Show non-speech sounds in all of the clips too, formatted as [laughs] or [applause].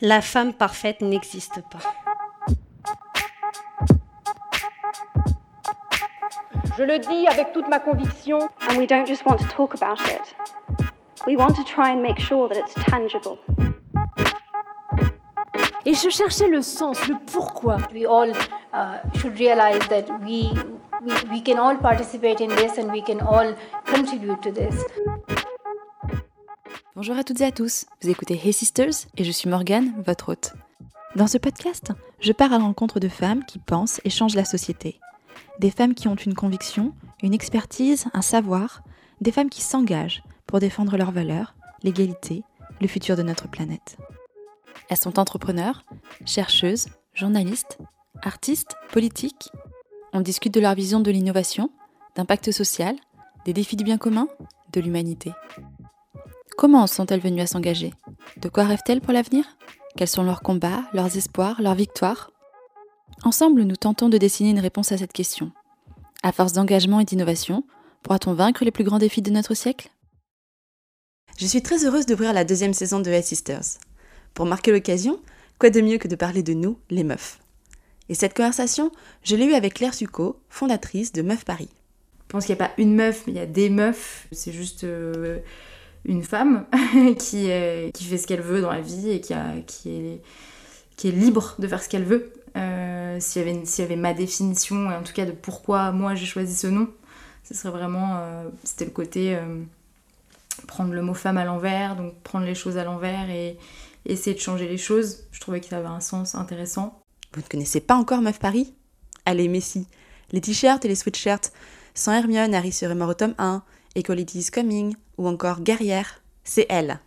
La femme parfaite n'existe pas. Je le dis avec toute ma conviction. And we don't just want to talk about it. We want to try and make sure that it's tangible. Et je cherchais le sens, le pourquoi. We all uh, should realize that we, we we can all participate in this and we can all contribute to this. Bonjour à toutes et à tous, vous écoutez Hey Sisters et je suis Morgane, votre hôte. Dans ce podcast, je pars à l'encontre de femmes qui pensent et changent la société. Des femmes qui ont une conviction, une expertise, un savoir, des femmes qui s'engagent pour défendre leurs valeurs, l'égalité, le futur de notre planète. Elles sont entrepreneurs, chercheuses, journalistes, artistes, politiques. On discute de leur vision de l'innovation, d'impact social, des défis du bien commun, de l'humanité. Comment sont-elles venues à s'engager? De quoi rêvent-elles pour l'avenir? Quels sont leurs combats, leurs espoirs, leurs victoires? Ensemble, nous tentons de dessiner une réponse à cette question. À force d'engagement et d'innovation, pourra-t-on vaincre les plus grands défis de notre siècle? Je suis très heureuse d'ouvrir la deuxième saison de Hey Sisters. Pour marquer l'occasion, quoi de mieux que de parler de nous, les meufs? Et cette conversation, je l'ai eue avec Claire Succo, fondatrice de Meuf Paris. Je pense qu'il n'y a pas une meuf, mais il y a des meufs. C'est juste euh, une femme [laughs] qui, qui fait ce qu'elle veut dans la vie et qui, a, qui, est, qui est libre de faire ce qu'elle veut. Euh, s'il, y avait, s'il y avait ma définition, en tout cas de pourquoi moi j'ai choisi ce nom, ce serait vraiment, euh, c'était le côté euh, prendre le mot femme à l'envers, donc prendre les choses à l'envers et essayer de changer les choses. Je trouvais qu'il avait un sens intéressant. Vous ne connaissez pas encore Meuf Paris? Allez, Messi Les t-shirts et les sweatshirts, sans Hermione, Harry serait mort au tome 1, Equality is Coming, ou encore Guerrière, c'est elle.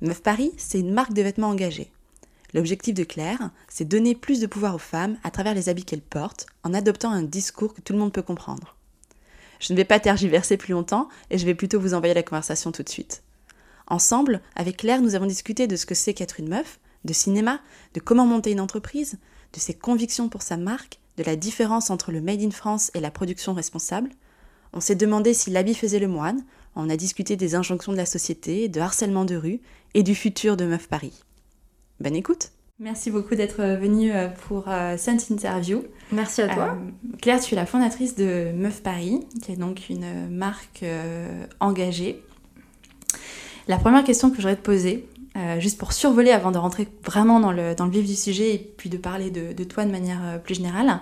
Meuf Paris, c'est une marque de vêtements engagés. L'objectif de Claire, c'est donner plus de pouvoir aux femmes à travers les habits qu'elles portent, en adoptant un discours que tout le monde peut comprendre. Je ne vais pas tergiverser plus longtemps et je vais plutôt vous envoyer la conversation tout de suite. Ensemble, avec Claire, nous avons discuté de ce que c'est qu'être une meuf, de cinéma, de comment monter une entreprise, de ses convictions pour sa marque, de la différence entre le Made in France et la production responsable. On s'est demandé si l'habit faisait le moine, on a discuté des injonctions de la société, de harcèlement de rue et du futur de Meuf Paris. Bonne écoute Merci beaucoup d'être venue pour euh, cette interview. Merci à toi. Euh, Claire, tu es la fondatrice de Meuf Paris, qui est donc une marque euh, engagée. La première question que j'aurais te poser, euh, juste pour survoler avant de rentrer vraiment dans le, dans le vif du sujet et puis de parler de, de toi de manière euh, plus générale,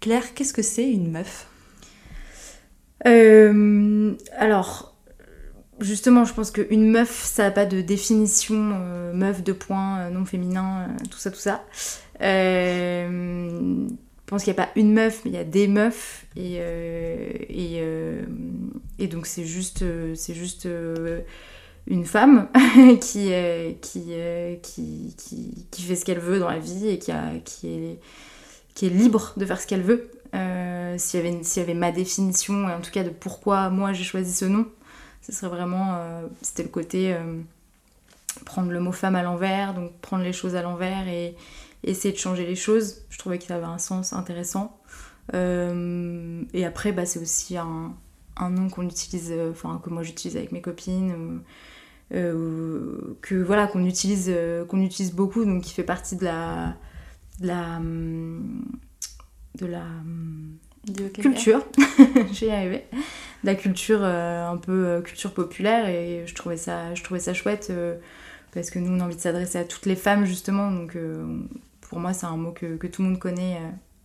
Claire, qu'est-ce que c'est une meuf? Euh, alors, justement, je pense qu'une meuf, ça n'a pas de définition euh, meuf de point, euh, non féminin, euh, tout ça, tout ça. Je pense qu'il n'y a pas une meuf, mais il y a des meufs. Et, et, donc, c'est juste, c'est juste une femme [laughs] qui, qui, qui, qui, qui fait ce qu'elle veut dans la vie et qui, a, qui, est, qui est libre de faire ce qu'elle veut. S'il, y avait, s'il y avait ma définition, en tout cas de pourquoi moi j'ai choisi ce nom, ce serait vraiment. euh, c'était le côté euh, prendre le mot femme à l'envers, donc prendre les choses à l'envers et essayer de changer les choses. Je trouvais qu'il avait un sens intéressant. Euh, et après, bah, c'est aussi un, un nom qu'on utilise, enfin que moi j'utilise avec mes copines, ou, que voilà qu'on utilise, qu'on utilise beaucoup, donc qui fait partie de la, de la, hum, de la hum, De culture, [laughs] j'ai arrivé, de la culture euh, un peu euh, culture populaire et je trouvais ça, je trouvais ça chouette euh, parce que nous on a envie de s'adresser à toutes les femmes justement, donc euh, pour moi c'est un mot que, que tout le monde connaît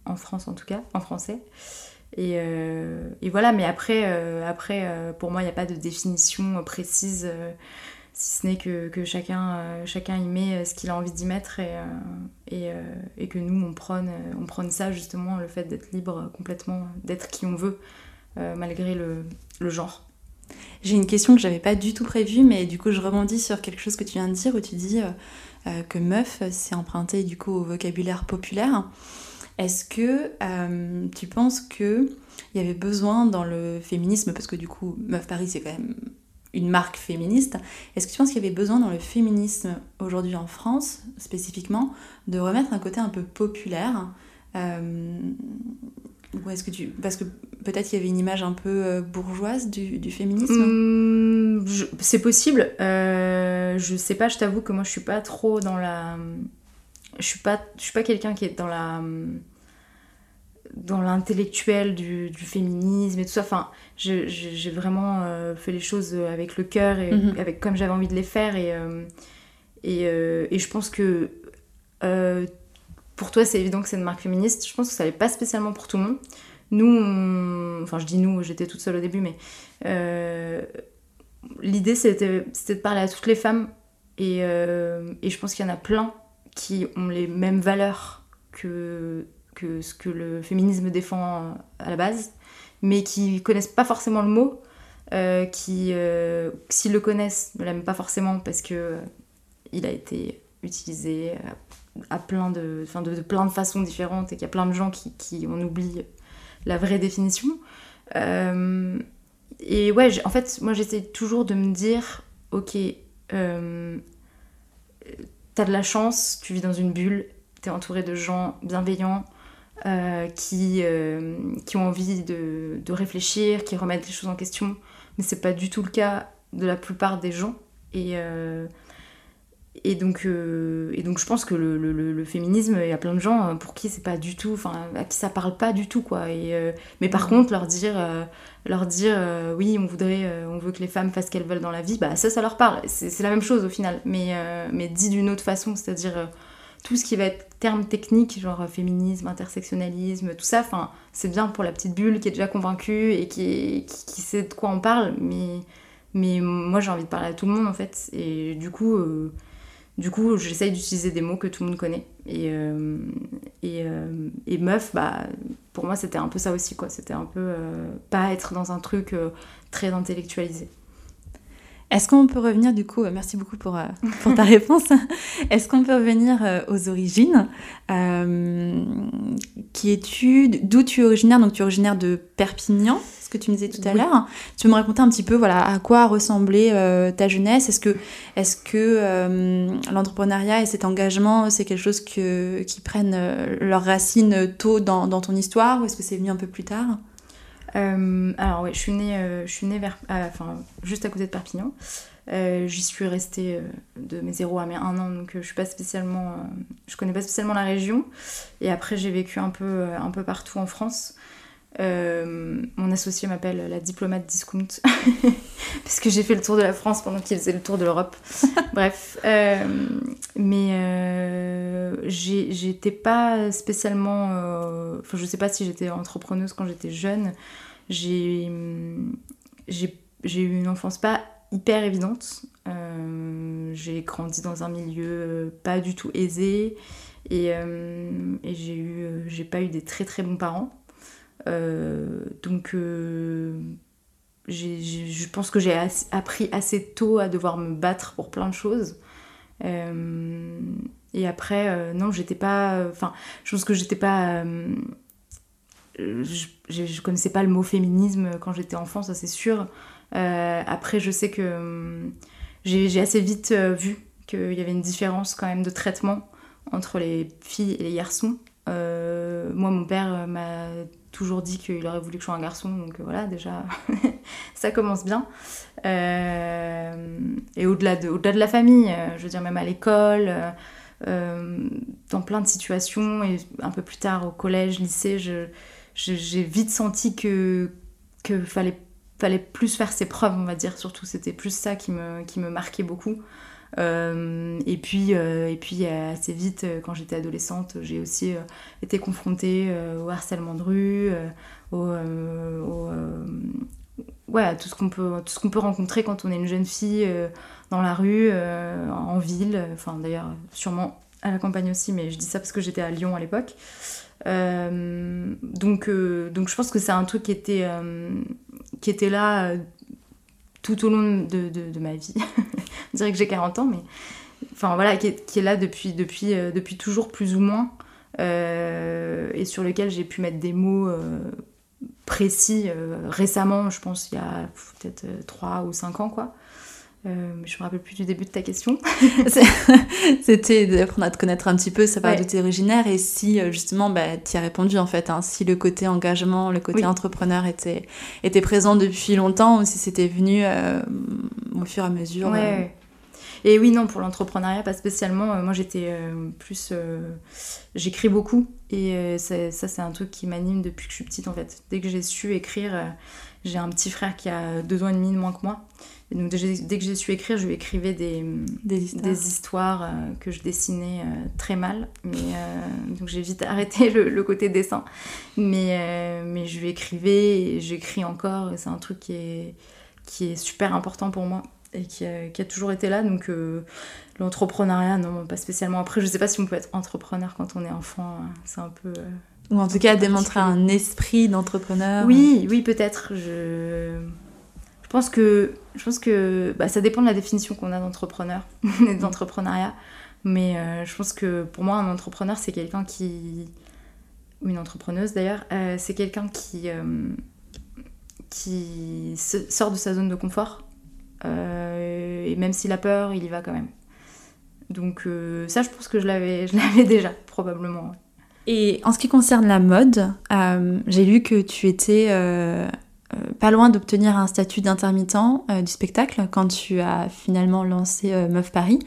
en France en tout cas, en français. Et, et voilà, mais après, après pour moi il n'y a pas de définition précise. Si ce n'est que, que chacun, euh, chacun y met euh, ce qu'il a envie d'y mettre et, euh, et, et que nous on prône, on prône ça justement, le fait d'être libre complètement, d'être qui on veut malgré le, le genre. J'ai une question que j'avais pas du tout prévue, mais du coup je rebondis sur quelque chose que tu viens de dire où tu dis que meuf c'est emprunté du coup au vocabulaire populaire. Est-ce que tu penses que il y avait besoin dans le féminisme, parce que du coup Meuf Paris c'est quand même une marque féministe, est-ce que tu penses qu'il y avait besoin dans le féminisme aujourd'hui en France spécifiquement de remettre un côté un peu populaire euh, ou est-ce que tu... Parce que peut-être qu'il y avait une image un peu euh, bourgeoise du, du féminisme? Mmh, c'est possible. Euh, je sais pas, je t'avoue que moi je suis pas trop dans la. Je suis pas, je suis pas quelqu'un qui est dans la. Dans l'intellectuel du, du féminisme et tout ça. Enfin, j'ai vraiment euh, fait les choses avec le cœur et Mhm. avec comme j'avais envie de les faire. Et, euh, et, euh, et je pense que pour toi, c'est évident que c'est une marque féministe. Je pense que ça n'est pas spécialement pour tout le monde. Nous, on- enfin, je dis nous, j'étais toute seule au début, mais l'idée c'était c'était de parler à toutes les femmes. Et, et je pense qu'il y en a plein qui ont les mêmes valeurs que, que ce que le féminisme défend à la base, mais qui connaissent pas forcément le mot, euh, qui, euh, s'ils le connaissent, ne l'aiment pas forcément parce que euh, il a été utilisé à, à plein de, enfin de, plein de façons différentes et qu'il y a plein de gens qui, qui oublient la vraie définition. Euh, et ouais, en fait, moi j'essaie toujours de me dire, ok, euh, t'as de la chance, tu vis dans une bulle, t'es entouré de gens bienveillants euh, qui, euh, qui ont envie de, de réfléchir, qui remettent les choses en question, mais c'est pas du tout le cas de la plupart des gens. Et, euh, et, donc, et donc je pense que le, le- féminisme, il y a plein de gens pour qui c'est pas du tout, enfin à qui ça parle pas du tout quoi. Et, mais par contre leur dire, leur dire oui on voudrait, on veut que les femmes fassent ce qu'elles veulent dans la vie, bah ça ça leur parle. C'est la même chose au final, mais, mais dit d'une autre façon, c'est-à-dire tout ce qui va être termes techniques, genre euh, féminisme, intersectionnalisme, tout ça, enfin, c'est bien pour la petite bulle qui est déjà convaincue et qui, sait de quoi on parle, mais, moi j'ai envie de parler à tout le monde en fait, et du coup, euh, j'essaye d'utiliser des mots que tout le monde connaît. Et, euh, meuf, bah, pour moi c'était un peu ça aussi, quoi, c'était un peu pas être dans un truc très intellectualisé. Est-ce qu'on peut revenir du coup, euh, merci beaucoup pour, euh, pour ta [laughs] réponse, est-ce qu'on peut revenir euh, aux origines Euh, Qui es-tu D'où tu es originaire? Donc tu es originaire de Perpignan, ce que tu me disais tout à Oui. l'heure. Tu peux me raconter un petit peu voilà, à quoi ressemblait euh, ta jeunesse? Est-ce que, est que euh, l'entrepreneuriat et cet engagement, c'est quelque chose que, qui prennent leurs racines tôt dans, dans ton histoire ou est-ce que c'est venu un peu plus tard? Alors ouais, je suis née, euh, je suis née vers, ah, enfin, juste à côté de Perpignan. Euh, J'y suis restée euh, de mes 0 à mes 1 an, donc euh, je suis pas euh, connais pas spécialement la région. Et après j'ai vécu un peu, euh, un peu partout en France. Euh, mon associé m'appelle la diplomate discount [laughs] parce que j'ai fait le tour de la France pendant qu'il faisait le tour de l'Europe. [laughs] Bref, euh, mais euh, j'étais pas spécialement, euh, enfin je sais pas si j'étais entrepreneuse quand j'étais jeune. J'ai eu une enfance pas hyper évidente. J'ai grandi dans un milieu pas du tout aisé et, et j'ai eu j'ai pas eu des très très bons parents. Euh, donc euh, je pense que j'ai appris assez tôt à devoir me battre pour plein de choses. Euh, et après, non, j'étais pas. Enfin, je pense que j'étais pas. je, je, connaissais pas le mot féminisme quand j'étais enfant, ça c'est sûr. Après, je sais que j'ai assez vite vu qu'il y avait une différence quand même de traitement entre les filles et les garçons. Moi, mon père m'a toujours dit qu'il aurait voulu que je sois un garçon, donc euh, voilà, déjà, [laughs] ça commence bien. Euh, et au-delà de, la famille, euh, je veux dire, même à l'école, dans plein de situations, et un peu plus tard au collège, lycée, j'ai vite senti que, que fallait, plus faire ses preuves, on va dire, surtout, c'était plus ça qui me marquait beaucoup. Euh, et puis, euh, et puis euh, assez vite, quand j'étais adolescente, j'ai aussi été confrontée au harcèlement de rue, ouais, à tout ce qu'on peut, tout ce qu'on peut rencontrer quand on est une jeune fille dans la rue, en ville. Enfin, d'ailleurs, sûrement à la campagne aussi, mais je dis ça parce que j'étais à Lyon à l'époque. Donc, donc, je pense que c'est un truc qui était, qui était là tout au long de, de, ma vie. [laughs] On dirait que j'ai 40 ans, mais enfin voilà, qui est, là depuis, depuis, euh, depuis toujours plus ou moins, euh, et sur lequel j'ai pu mettre des mots euh, précis récemment, je pense il y a peut-être 3 ou 5 ans, quoi. Euh, je me rappelle plus du début de ta question. [laughs] C'était d'apprendre à te connaître un petit peu, savoir Ouais. d'où tu es originaire et si euh, justement bah, tu as répondu en fait, hein, si le côté engagement, le côté Oui. entrepreneur était, était présent depuis longtemps ou si c'était venu euh, au fur et à mesure. Ouais, euh. ouais. Et oui, non, pour l'entrepreneuriat, pas spécialement. Moi, j'étais plus. J'écris beaucoup. Et ça, c'est un truc qui m'anime depuis que je suis petite, en fait. Dès que j'ai su écrire, j'ai un petit frère qui a deux ans et demi de moins que moi. Et donc, dès que j'ai- su écrire, je lui écrivais des, Des histoires. des histoires euh, que je dessinais euh, très mal. Mais, euh, donc, j'ai vite [laughs] arrêté le, le côté dessin. Mais, mais je lui écrivais et j'écris encore. C'est un truc qui est, qui est super important pour moi et qui a, qui a toujours été là. Donc, l'entrepreneuriat, non, pas spécialement. Après, je sais pas si on peut être entrepreneur quand on est enfant. hein. C'est un peu. Ou en tout cas démontrer un esprit d'entrepreneur. oui, oui, peut-être. Je... je pense que, je pense que bah, ça dépend de la définition qu'on a d'entrepreneur et [laughs] d'entrepreneuriat. Mais euh, je pense que pour moi, un entrepreneur, c'est quelqu'un qui. Ou une entrepreneuse d'ailleurs, euh, c'est quelqu'un qui. euh, qui sort de sa zone de confort. Et même s'il a peur, il y va quand même. Donc, ça, je pense que je l'avais [laughs] déjà, probablement. Et en ce qui concerne la mode, j'ai lu que tu étais pas loin d'obtenir un statut d'intermittent euh, du spectacle quand tu as finalement lancé euh, Meuf Paris.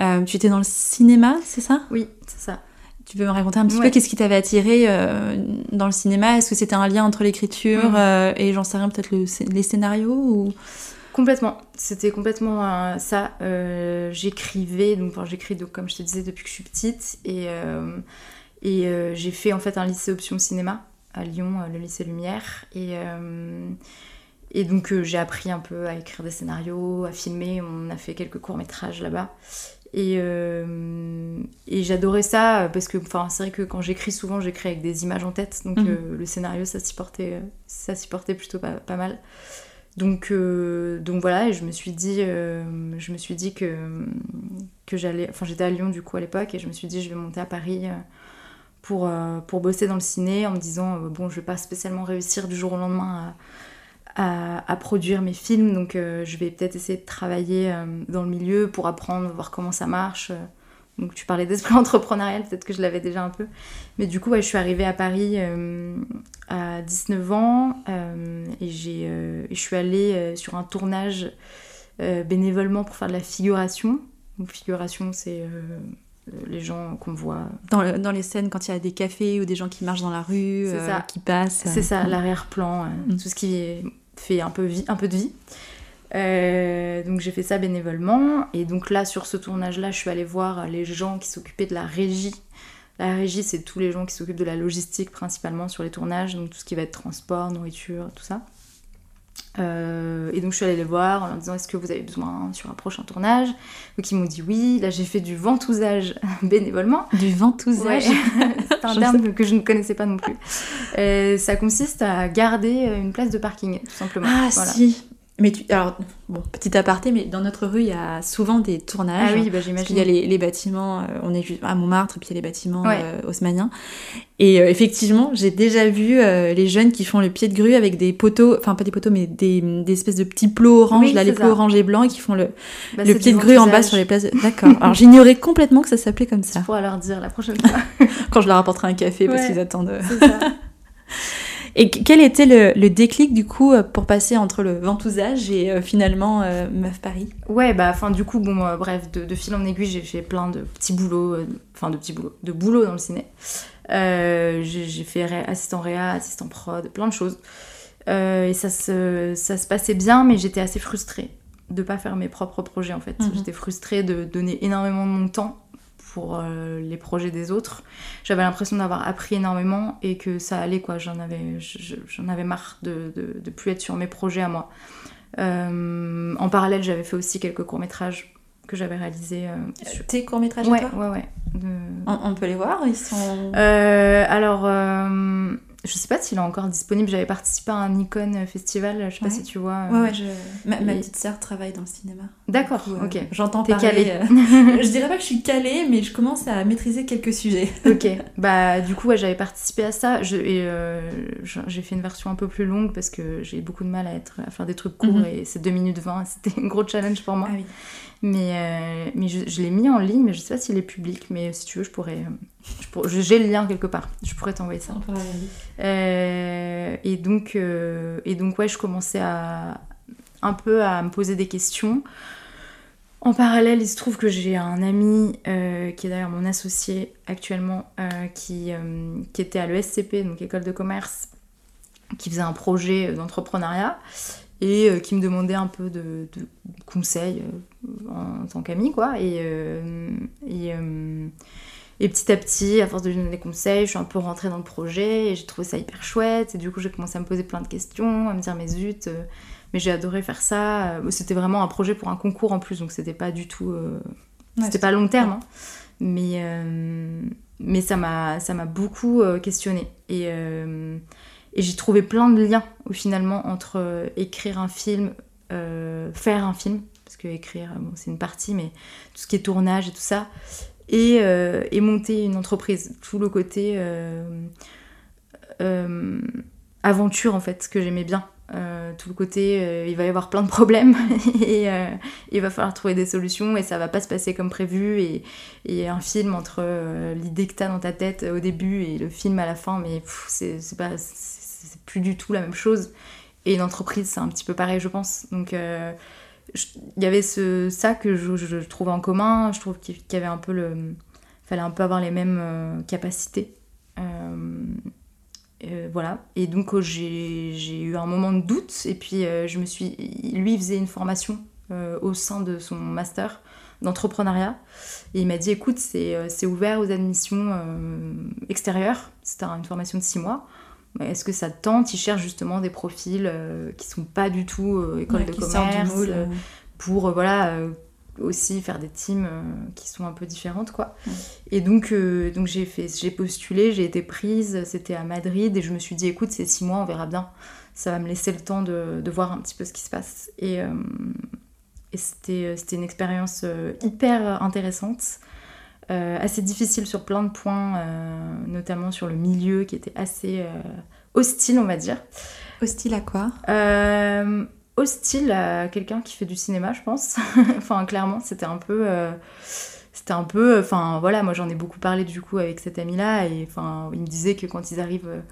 Euh, tu étais dans le cinéma, c'est ça? Oui, c'est ça. Tu peux me raconter un petit Ouais. peu qu'est-ce qui t'avait attiré euh, dans le cinéma? Est-ce que c'était un lien entre l'écriture euh, et j'en sais rien, peut-être le les scénarios ou... Complètement. C'était complètement euh, ça. Euh, j'écrivais, donc enfin, j'écris donc, comme je te disais depuis que je suis petite, et, euh, et euh, j'ai fait en fait un lycée option cinéma à Lyon, euh, le lycée Lumière, et euh, et donc euh, j'ai appris un peu à écrire des scénarios, à filmer. On a fait quelques courts métrages là-bas. Et, euh, et j'adorais ça parce que enfin, c'est vrai que quand j'écris souvent j'écris avec des images en tête donc Mhm. euh, le scénario ça s'y portait, ça s'y portait plutôt pas, pas mal. Donc, euh, donc voilà, et je me suis dit, je me suis dit que, que j'allais. Enfin, j'étais à Lyon du coup à l'époque, et je me suis dit, je vais monter à Paris pour, euh, pour bosser dans le ciné en me disant, euh, bon, je vais pas spécialement réussir du jour au lendemain à, à, produire mes films, donc euh, je vais peut-être essayer de travailler dans le milieu pour apprendre, voir comment ça marche. Donc tu parlais d'esprit [laughs] entrepreneurial, peut-être que je l'avais déjà un peu. Mais du coup, je suis arrivée à Paris à 19 ans et, j'ai, je suis allée sur un tournage bénévolement pour faire de la figuration. Donc figuration, c'est les gens qu'on voit. Dans, le- dans les scènes quand il y a des cafés ou des gens qui marchent dans la rue, euh, qui passent. C'est ça, l'arrière-plan, euh, Mm. tout ce qui fait un peu, vie, un peu de vie. Euh, donc j'ai fait ça bénévolement. Et donc là, sur ce tournage-là, je suis allée voir les gens qui s'occupaient de la régie. La régie, c'est tous les gens qui s'occupent de la logistique principalement sur les tournages, donc tout ce qui va être transport, nourriture, tout ça. Euh, et donc je suis allée les voir en leur disant est-ce que vous avez besoin sur un prochain tournage Donc ils m'ont dit oui. Là j'ai fait du ventousage [laughs] bénévolement. Du ventousage. Ouais. [laughs] C'est un terme que je ne connaissais pas non plus. Euh, ça consiste à garder une place de parking, tout simplement. Ah Voilà. si. Mais tu... alors bon petit aparté, mais dans notre rue il y a souvent des tournages. Ah oui, bah Parce j'imagine. qu'il y a les, les bâtiments, euh, on est juste à Montmartre, et puis il y a les bâtiments Ouais. euh, haussmanniens. Et euh, effectivement, j'ai déjà vu les jeunes qui font le pied de grue avec des poteaux, enfin pas des poteaux, mais des, des espèces de petits plots orange, Oui, là, les c'est plots ça. orange et blancs, et qui font le, Bah, le pied de grue en bas sur les places. de- [laughs] D'accord. Alors j'ignorais complètement que ça s'appelait comme ça. Tu pourras leur dire la prochaine fois. [laughs] Quand je leur apporterai un café parce Ouais. qu'ils attendent. C'est ça. [laughs] Et qu- quel était le, le déclic du coup euh, pour passer entre le ventousage et euh, finalement euh, Meuf Paris? Ouais, bah, enfin, du coup, bon, euh, bref, de, de fil en aiguille, j'ai fait plein de petits boulots, enfin, de petits boulots, de boulots dans le ciné. J'ai fait ré- assistant réa, assistant prod, plein de choses. Et ça se, ça se passait bien, mais j'étais assez frustrée de pas faire mes propres projets, en fait. Mhm. J'étais frustrée de donner énormément de mon temps pour euh, les projets des autres. J'avais l'impression d'avoir appris énormément et que ça allait, quoi. J'en avais, je- je- j'en avais marre de, de, de plus être sur mes projets à moi. Euh, en parallèle, j'avais fait aussi quelques courts-métrages que j'avais réalisés. euh, sur- Tes courts-métrages Ouais, à toi ouais, ouais. De- on, on peut les voir Ils sont. Alors, je sais pas s'il est encore disponible. J'avais participé à un Nikon Festival, je sais pas si tu vois. Ouais, ouais, je... ma, ma et- petite sœur travaille dans le cinéma. D'accord, euh, ok. J'entends parler. calée. euh, [laughs] je dirais pas que je suis calée, mais je commence à maîtriser quelques sujets. [laughs] Ok, bah du coup ouais, j'avais participé à ça je, et euh, j'ai fait une version un peu plus longue parce que j'ai beaucoup de mal à, être, à faire des trucs courts Mhm. et c'est 2 minutes 20, [laughs] c'était un gros challenge pour moi. Ah oui. Mais, euh, mais je, je l'ai mis en ligne, mais je sais pas s'il est public, mais si tu veux je pourrais... euh, je j'ai le lien quelque part, je pourrais t'envoyer ça. Euh, et, donc, euh, et donc, ouais, je commençais à un peu à me poser des questions. En parallèle, il se trouve que j'ai un ami euh, qui est d'ailleurs mon associé actuellement, euh, qui, euh, qui était à l'ESCP, donc école de commerce, qui faisait un projet d'entrepreneuriat et euh, qui me demandait un peu de, de conseils euh, en, tant qu'ami, quoi. Et, euh, et, et petit à petit, à force de lui donner des conseils, je suis un peu rentrée dans le projet et j'ai trouvé ça hyper chouette. Et du coup, j'ai commencé à me poser plein de questions, à me dire, mais zut, mais j'ai adoré faire ça. C'était vraiment un projet pour un concours en plus, donc c'était pas du tout. Ouais, c'était pas long terme, hein. mais, mais ça m'a ça m'a beaucoup euh, questionné. Et, et j'ai trouvé plein de liens finalement entre euh, écrire un film, euh, faire un film, parce que écrire, bon, c'est une partie, mais tout ce qui est tournage et tout ça, et, euh, monter une entreprise. Tout le côté euh, euh, aventure, en fait, que j'aimais bien. Euh, tout le côté, euh, il va y avoir plein de problèmes [laughs] et euh, il va falloir trouver des solutions et ça va pas se passer comme prévu. Et, et un film entre euh, l'idée que t'as dans ta tête au début et le film à la fin, mais c'est pas, c'est plus du tout la même chose. Et une entreprise, c'est un petit peu pareil, je pense. Donc, euh, il y avait ce, ça que je, je trouvais en commun. Je trouve qu'il y avait un peu le. fallait un peu avoir les mêmes euh, capacités. Euh, voilà. Et donc, euh, j'ai eu un moment de doute. Et puis, je me suis. Lui, il faisait une formation au sein de son master d'entrepreneuriat. Et il m'a dit écoute, c'est ouvert aux admissions extérieures. C'était une formation de six mois. Est-ce que ça te tente? Il cherche justement des profils euh, qui sont pas du tout euh, école Ouais, de commerce moule, euh, euh. pour euh, voilà aussi faire des teams qui sont un peu différentes quoi. Ouais. Et donc donc j'ai fait j'ai postulé, j'ai été prise, c'était à Madrid et je me suis dit écoute c'est six mois on verra bien, ça va me laisser le temps de, de voir un petit peu ce qui se passe et et c'était c'était une expérience hyper intéressante. Euh, assez difficile sur plein de points, euh, notamment sur le milieu qui était assez euh, hostile, on va dire. Hostile à quoi? Hostile à quelqu'un qui fait du cinéma, je pense. [laughs] enfin, clairement, c'était un peu. c'était un peu. Enfin, voilà, moi j'en ai beaucoup parlé du coup avec cet ami-là. Et enfin, il me disait que quand ils arrivent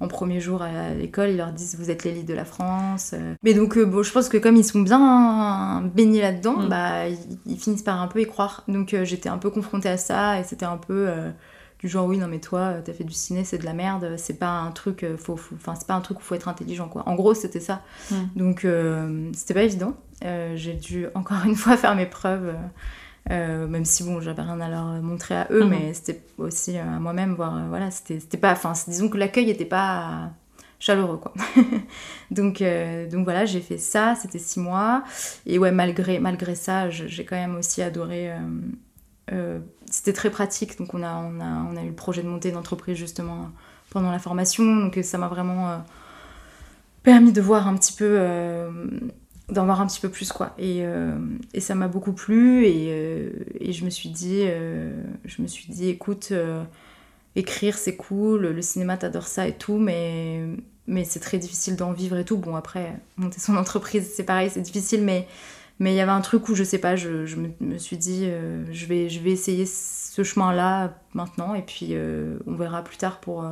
en premier jour à l'école, ils leur disent Vous êtes l'élite de la France. euh. Mais donc, euh, bon, je pense que comme ils sont bien baignés là-dedans, Mm. bah, ils, ils finissent par un peu y croire. Donc, euh, j'étais un peu confrontée à ça. Et c'était un peu. du genre oui non mais toi t'as fait du ciné c'est de la merde c'est pas un truc faut faut- enfin c'est pas un truc où faut être intelligent quoi en gros c'était ça Mm. donc euh, c'était pas évident Euh, j'ai dû encore [laughs] une fois faire mes preuves euh, euh, même si bon j'avais rien à leur montrer à eux Mhm. mais c'était aussi euh, à moi-même voir euh, voilà c'était pas enfin disons que l'accueil était pas chaleureux quoi. [laughs] Donc euh, donc voilà j'ai fait ça c'était six mois. Et ouais malgré malgré ça j'ai quand même aussi adoré euh, euh, c'était très pratique. Donc on a, on, a, on a eu le projet de monter une entreprise justement pendant la formation. Donc ça m'a vraiment euh, permis de voir un petit peu euh, d'en voir un petit peu plus quoi. Et, euh, ça m'a beaucoup plu et, euh, je me suis dit euh, je me suis dit écoute écrire c'est cool le cinéma t'adore ça et tout mais c'est très difficile d'en vivre et tout. Bon après monter son [laughs] entreprise c'est pareil c'est difficile mais mais il y avait un truc où je sais pas je, me, suis dit je vais je vais essayer ce chemin là maintenant et puis on verra plus tard pour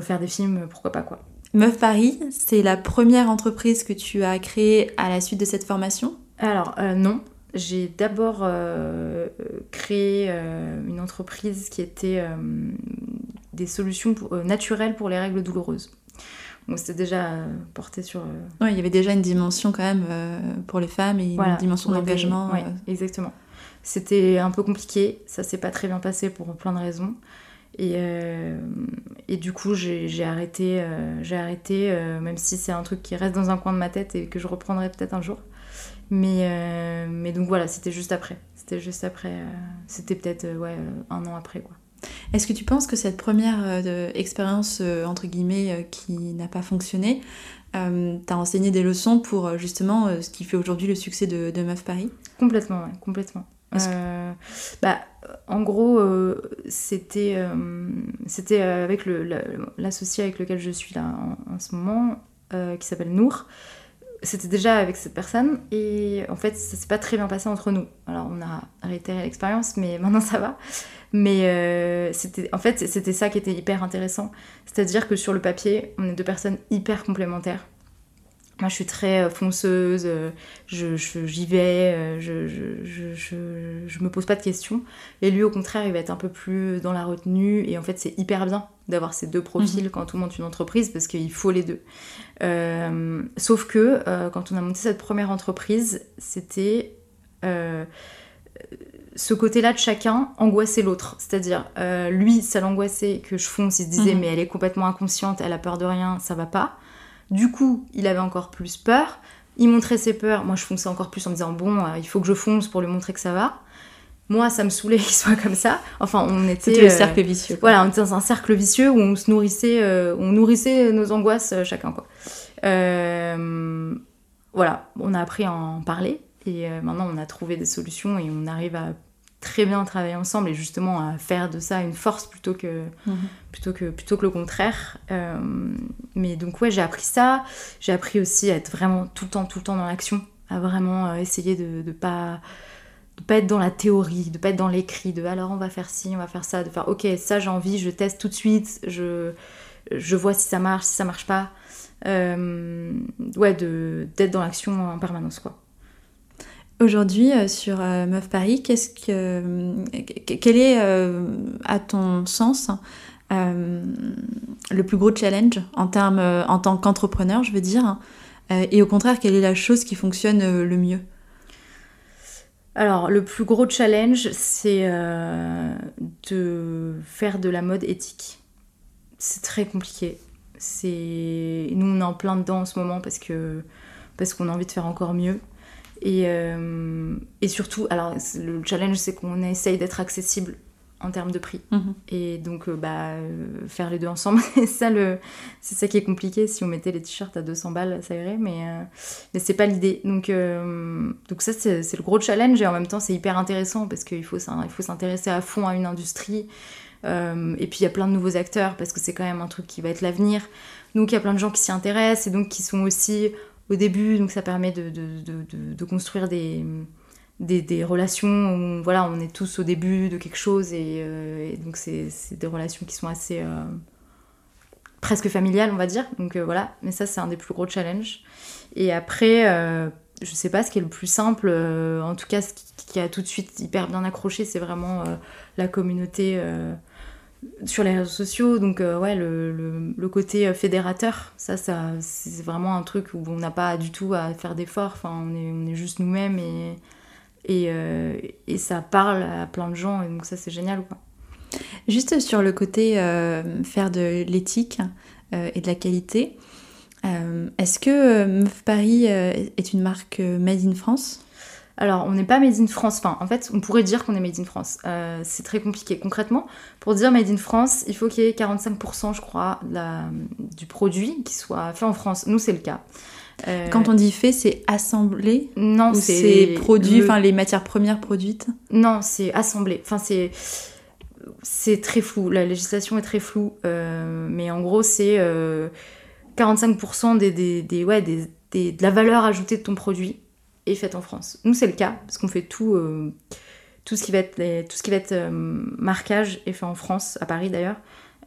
faire des films pourquoi pas quoi Meuf Paris, c'est la première entreprise que tu as créée à la suite de cette formation? Alors, euh, non. J'ai d'abord euh, créé euh, une entreprise qui était des solutions pour- naturelles pour les règles douloureuses. Donc, c'était déjà porté sur. Ouais, il y avait déjà une dimension quand même pour les femmes et voilà, une dimension d'engagement. exactement. C'était un peu compliqué. Ça s'est pas très bien passé pour plein de raisons. Et, euh, et du coup, j'ai arrêté, euh, j'ai arrêté euh, même si c'est un truc qui reste dans un coin de ma tête et que je reprendrai peut-être un jour. Mais, euh, mais donc voilà, c'était juste après. C'était juste après. euh, c'était peut-être euh, ouais, euh, un an après, quoi. Est-ce que tu penses que cette première euh, expérience, euh, entre guillemets, euh, qui n'a pas fonctionné, euh, t'a enseigné des leçons pour euh, justement euh, ce qui fait aujourd'hui le succès de, de Meuf Paris? Complètement, ouais, complètement. Euh, bah, en gros, euh, c'était euh, c'était avec le- la- l'associé avec lequel je suis là en, ce moment, qui s'appelle Nour. C'était déjà avec cette personne et en fait, ça s'est pas très bien passé entre nous. Alors, on a réitéré l'expérience, mais [laughs] maintenant ça va. Mais c'était en fait, c'était ça qui était hyper intéressant. C'est-à-dire que sur le papier, on est deux personnes hyper complémentaires. Moi, je suis très euh, fonceuse, euh, je, j'y vais, euh, je, je, je, je, je me pose pas de questions. Et lui, au contraire, il va être un peu plus dans la retenue. Et en fait, c'est hyper bien d'avoir ces deux profils quand on monte une entreprise parce qu'il faut les deux. Euh, sauf que euh, quand on a monté cette première entreprise, c'était euh, ce côté-là de chacun angoissait l'autre. C'est-à-dire, lui, ça l'angoissait que je fonce, il se disait, Mhm. mais elle est complètement inconsciente, elle a peur de rien, ça va pas. Du coup, il avait encore plus peur. Il montrait ses peurs. Moi, je fonçais encore plus en me disant bon, euh, il faut que je fonce pour lui montrer que ça va. Moi, ça me saoulait [laughs] qu'il soit comme ça. Enfin, on était. C'était le euh, cercle vicieux. quoi. Voilà, on était dans un cercle vicieux où on se nourrissait, euh, on nourrissait nos angoisses chacun quoi. Voilà, on a appris à en parler et maintenant on a trouvé des solutions et on arrive à très bien travailler ensemble et justement à faire de ça une force plutôt que Mhm. plutôt que plutôt que le contraire. Euh, mais donc ouais, j'ai appris ça. J'ai appris aussi à être vraiment tout le temps tout le temps dans l'action, à vraiment euh, essayer de de pas de pas être dans la théorie, de pas être dans l'écrit, de alors on va faire ci, on va faire ça, de faire ok ça j'ai envie, je teste tout de suite, je je vois si ça marche, si ça marche pas. Euh, ouais, de d'être dans l'action en permanence quoi. Aujourd'hui, euh, sur euh, Meuf Paris, qu'est-ce que, euh, que- quel est, à ton sens, le plus gros challenge en, termes, en tant qu'entrepreneur, je veux dire Et au contraire, quelle est la chose qui fonctionne le mieux? Alors, le plus gros challenge, c'est de faire de la mode éthique. C'est très compliqué. Nous, on est en plein dedans en ce moment parce parce qu'on a envie de faire encore mieux. Et, euh, et surtout, alors le challenge, c'est qu'on essaye d'être accessible en termes de prix. Mhm. Et donc, euh, bah, euh, faire les deux ensemble, [laughs] c'est ça, le, c'est ça qui est compliqué. Si on mettait les t-shirts à 200 balles, ça irait, mais, euh, mais c'est pas l'idée. Donc, donc ça, c'est, c'est le gros challenge et en même temps, c'est hyper intéressant parce qu'il faut, s'in- il faut s'intéresser à fond à une industrie. Et puis, il y a plein de nouveaux acteurs parce que c'est quand même un truc qui va être l'avenir. Donc, il y a plein de gens qui s'y intéressent et donc qui sont aussi au début. Donc, ça permet de, de, de, construire des, des, relations où voilà, on est tous au début de quelque chose et, euh, donc c'est, des relations qui sont assez euh, presque familiales, on va dire. Donc euh, voilà, mais ça, c'est un des plus gros challenges. Et après, je sais pas ce qui est le plus simple, en tout cas, ce qui, a tout de suite hyper bien accroché, c'est vraiment la communauté. Sur les réseaux sociaux, donc euh, ouais, le, le- côté euh, fédérateur, ça, ça c'est vraiment un truc où on n'a pas du tout à faire d'efforts, enfin, on est, on est juste nous-mêmes et, et, euh, et ça parle à plein de gens, et donc ça, c'est génial, quoi. Juste sur le côté faire de l'éthique et de la qualité, est-ce que Meuf Paris est une marque made in France? Alors, on n'est pas Made in France. Enfin, en fait, on pourrait dire qu'on est Made in France. Euh, c'est très compliqué. Concrètement, pour dire Made in France, il faut qu'il y ait 45%, je crois, la- du produit qui soit fait en France. Nous, c'est le cas. Euh, Quand on dit fait, c'est assemblé non, c'est produit, le- enfin les matières premières produites Non, c'est assemblé. Enfin, c'est c'est très flou. La législation est très floue, euh, mais en gros, c'est euh, 45% des, des, des- ouais, des, des- de la valeur ajoutée de ton produit est faite en France. Nous, c'est le cas parce qu'on fait tout, euh, tout ce qui va être les- tout ce qui va être euh, marquage est fait en France, à Paris d'ailleurs.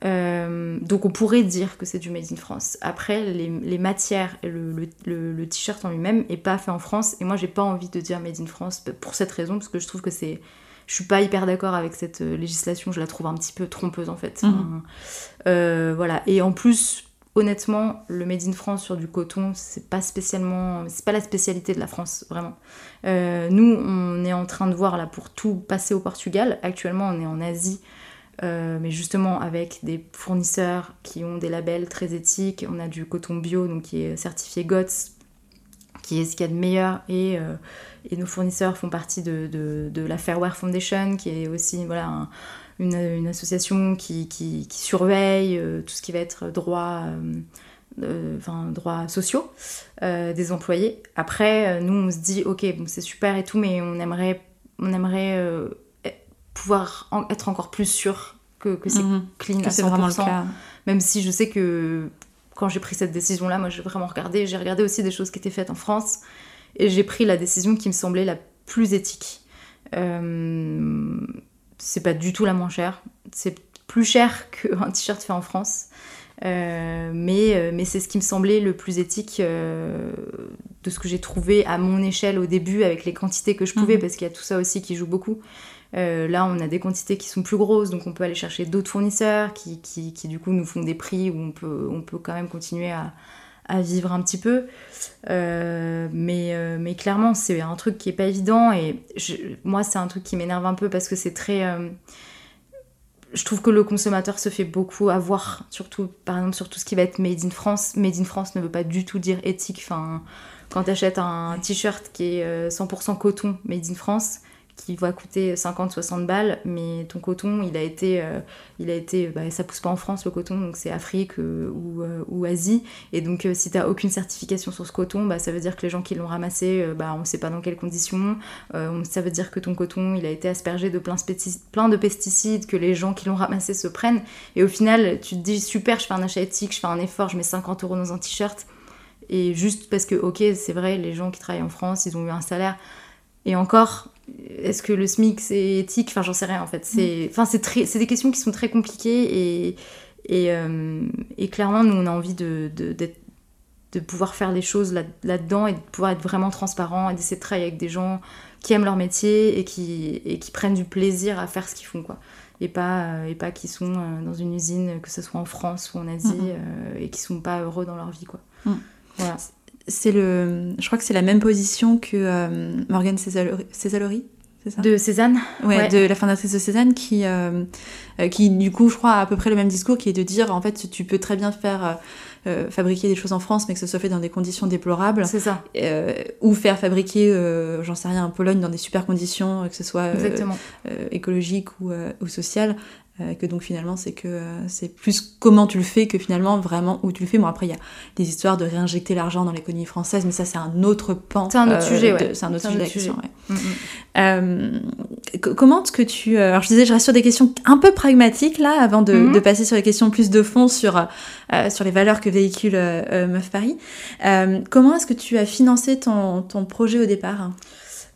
Euh, donc on pourrait dire que c'est du made in France. Après, les, les matières et le, le- le- le t-shirt en lui-même est pas fait en France. Et moi, j'ai pas envie de dire made in France pour cette raison, parce que je trouve que c'est. Je suis pas hyper d'accord avec cette législation. Je la trouve un petit peu trompeuse en fait. Enfin, euh, voilà. Et en plus, honnêtement, le made in France sur du coton, c'est pas spécialement, c'est pas la spécialité de la France, vraiment. Euh, nous, on est en train de voir là pour tout passer au Portugal. Actuellement, on est en Asie. Euh, mais justement avec des fournisseurs qui ont des labels très éthiques. On a du coton bio, donc qui est certifié GOTS, qui est ce qu'il y a de meilleur. Et, euh, nos fournisseurs font partie de, la Fairwear Foundation, qui est aussi voilà, une, une association qui, qui, qui surveille euh, tout ce qui va être droit, euh, euh, enfin, droits sociaux euh, des employés. Après, euh, nous, on se dit, ok, bon, c'est super et tout, mais on aimerait, on aimerait pouvoir en- être encore plus sûr que, que c'est Mhm. clean Que à c'est vraiment le 100%. cas. Même si je sais que quand j'ai pris cette décision-là, moi j'ai vraiment regardé, j'ai regardé aussi des choses qui étaient faites en France et j'ai pris la décision qui me semblait la plus éthique. C'est pas du tout la moins chère, c'est plus cher [laughs] qu'un t-shirt fait en France. Euh, mais euh, mais c'est ce qui me semblait le plus éthique euh, de ce que j'ai trouvé à mon échelle au début avec les quantités que je pouvais Mhm. parce qu'il y a tout ça aussi qui joue beaucoup. Euh, là, on a des quantités qui sont plus grosses, donc on peut aller chercher d'autres fournisseurs qui, qui, qui, du coup nous font des prix où on peut, on peut quand même continuer à, à vivre un petit peu. Euh, mais, euh, mais clairement, c'est un truc qui est pas évident et moi, c'est un truc qui m'énerve un peu parce que c'est très. euh, je trouve que le consommateur se fait beaucoup avoir, surtout par exemple sur tout ce qui va être made in France. Made in France ne veut pas du tout dire éthique. Enfin, quand tu achètes un t-shirt qui est euh, 100% coton made in France, qui va coûter 50-60 balles, mais ton coton, il a été, euh, il a été, bah, ça pousse pas en France le coton, donc c'est Afrique euh, ou, euh, ou Asie, et donc si t'as aucune certification sur ce coton, bah, ça veut dire que les gens qui l'ont ramassé, bah, on sait pas dans quelles conditions, on- ça veut dire que ton coton, il a été aspergé de plein, plein de pesticides, que les gens qui l'ont ramassé se prennent, et au final, tu te dis super, je fais un achat éthique, je fais un effort, je mets 50 euros dans un t-shirt, et juste parce que, ok, c'est vrai, les gens qui travaillent en France, ils ont eu un salaire, et encore, est-ce que le SMIC c'est éthique? Enfin, j'en sais rien en fait. C'est, enfin, c'est très, c'est des questions qui sont très compliquées et et, euh, et clairement, nous, on a envie de de, d'être- de pouvoir faire les choses là, là-dedans et de pouvoir être vraiment transparent et d'essayer de travailler avec des gens qui aiment leur métier et qui et qui prennent du plaisir à faire ce qu'ils font quoi. Et pas et pas qui sont euh, dans une usine que ce soit en France ou en Asie Mhm. euh, et qui sont pas heureux dans leur vie quoi. Voilà. C'est le, je crois que c'est la même position que euh, Morgane Césalori, ça? De Cézanne? Ouais, Ouais. de la fondatrice de Cézanne qui, euh, euh, qui du coup, je crois, a à peu près le même discours, qui est de dire, en fait, tu peux très bien faire euh, fabriquer des choses en France, mais que ce soit fait dans des conditions déplorables, C'est ça. euh, ou faire fabriquer, j'en sais rien, en Pologne dans des super conditions, que ce soit écologique ou, ou social. Euh, que donc finalement c'est que euh, c'est plus comment tu le fais que finalement vraiment où tu le fais. Bon après il y a des histoires de réinjecter l'argent dans l'économie française, mais ça c'est un autre pan. C'est un autre euh, sujet, ouais. C'est un autre C'est un sujet. autre sujet. ouais. Mm, mm. Euh, co- comment est-ce que tu... alors je disais, je reste sur des questions un peu pragmatiques là, avant de, Mhm. de passer sur les questions plus de fond sur, euh, sur les valeurs que véhicule Meuf Paris. Comment est-ce que tu as financé ton, ton projet au départ?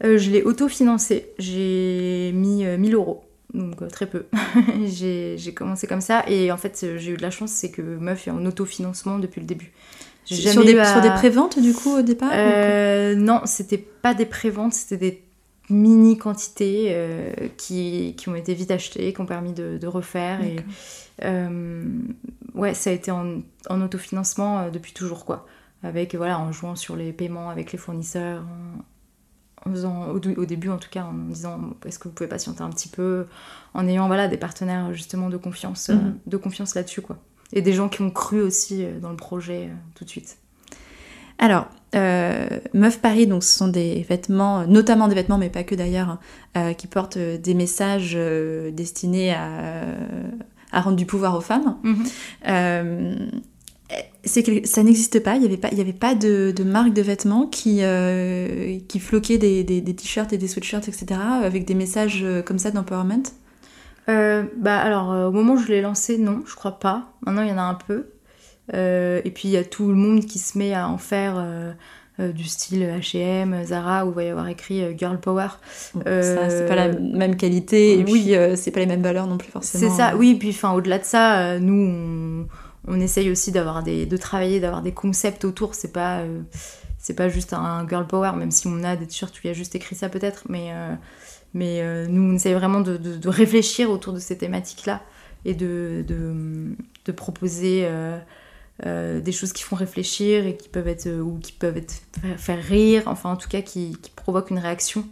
Je l'ai autofinancé. J'ai mis euh, 1000 euros. Donc euh, très peu. [laughs] j'ai commencé comme ça. Et en fait, euh, j'ai eu de la chance, c'est que Meuf est en autofinancement depuis le début. Sur des, à- sur des préventes du coup au départ ou- Euh, non, c'était pas des préventes, c'était des mini quantités euh, qui, qui ont été vite achetées, qui ont permis de, de refaire. Et, euh, ouais, ça a été en, en autofinancement depuis toujours, quoi. Avec, voilà, en jouant sur les paiements avec les fournisseurs, en, faisant, au, au début en tout cas, en disant est-ce que vous pouvez patienter un petit peu, en ayant, voilà, des partenaires justement de confiance, euh, Mhm. de confiance là-dessus, quoi. Et des gens qui ont cru aussi euh, dans le projet euh, tout de suite. Alors, euh, Meuf Paris, donc ce sont des vêtements, notamment des vêtements, mais pas que d'ailleurs, euh, qui portent des messages euh, destinés à, à rendre du pouvoir aux femmes. Euh, c'est que ça n'existe pas, il n'y avait pas, il y avait pas de, de marque de vêtements qui, euh, qui floquaient des, des- des t-shirts et des sweatshirts, etc., avec des messages euh, comme ça d'empowerment. Euh, bah alors euh, au moment où je l'ai lancé, non, je crois pas. Maintenant il y en a un peu. Euh, et puis il y a tout le monde qui se met à en faire euh, euh, du style H&M, Zara, où il va y avoir écrit euh, Girl Power. Euh, Ça, c'est pas la même qualité, et oui. puis euh, c'est pas les mêmes valeurs non plus forcément. C'est ça, oui. Puis enfin au-delà de ça, euh, nous on, on essaye aussi d'avoir des, de travailler, d'avoir des concepts autour. C'est pas euh, c'est pas juste un Girl Power, même si on a des t-shirts où il y a juste écrit ça peut-être, mais euh, mais euh, nous on essaye vraiment de, réfléchir autour de ces thématiques-là et de, de, proposer des choses qui font réfléchir et qui peuvent être ou qui peuvent être faire, rire, enfin en tout cas qui, provoquent une réaction.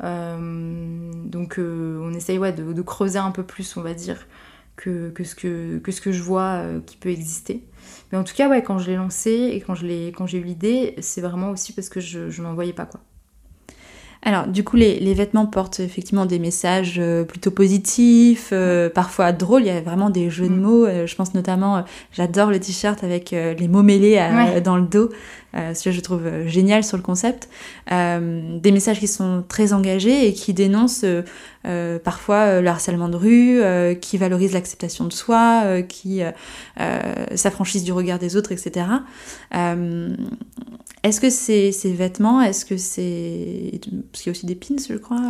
Donc on essaye ouais, de creuser un peu plus, on va dire, que, que, ce, que, que ce que je vois euh, qui peut exister. Mais en tout cas, ouais, quand je l'ai lancé et quand j'ai eu l'idée, c'est vraiment aussi parce que je, je n'en voyais pas quoi. Alors, du coup, les, les, vêtements portent effectivement des messages euh, plutôt positifs, euh, parfois drôles. Il y a vraiment des jeux de mm. mots. Euh, je pense notamment, j'adore le t-shirt avec les mots mêlés dans le dos. Euh, ce que je trouve génial sur le concept. des messages qui sont très engagés et qui dénoncent parfois le harcèlement de rue, qui valorisent l'acceptation de soi, qui s'affranchissent du regard des autres, etc. Est-ce que c'est ces vêtements, est-ce que c'est... Parce qu'il y a aussi des pins, je crois.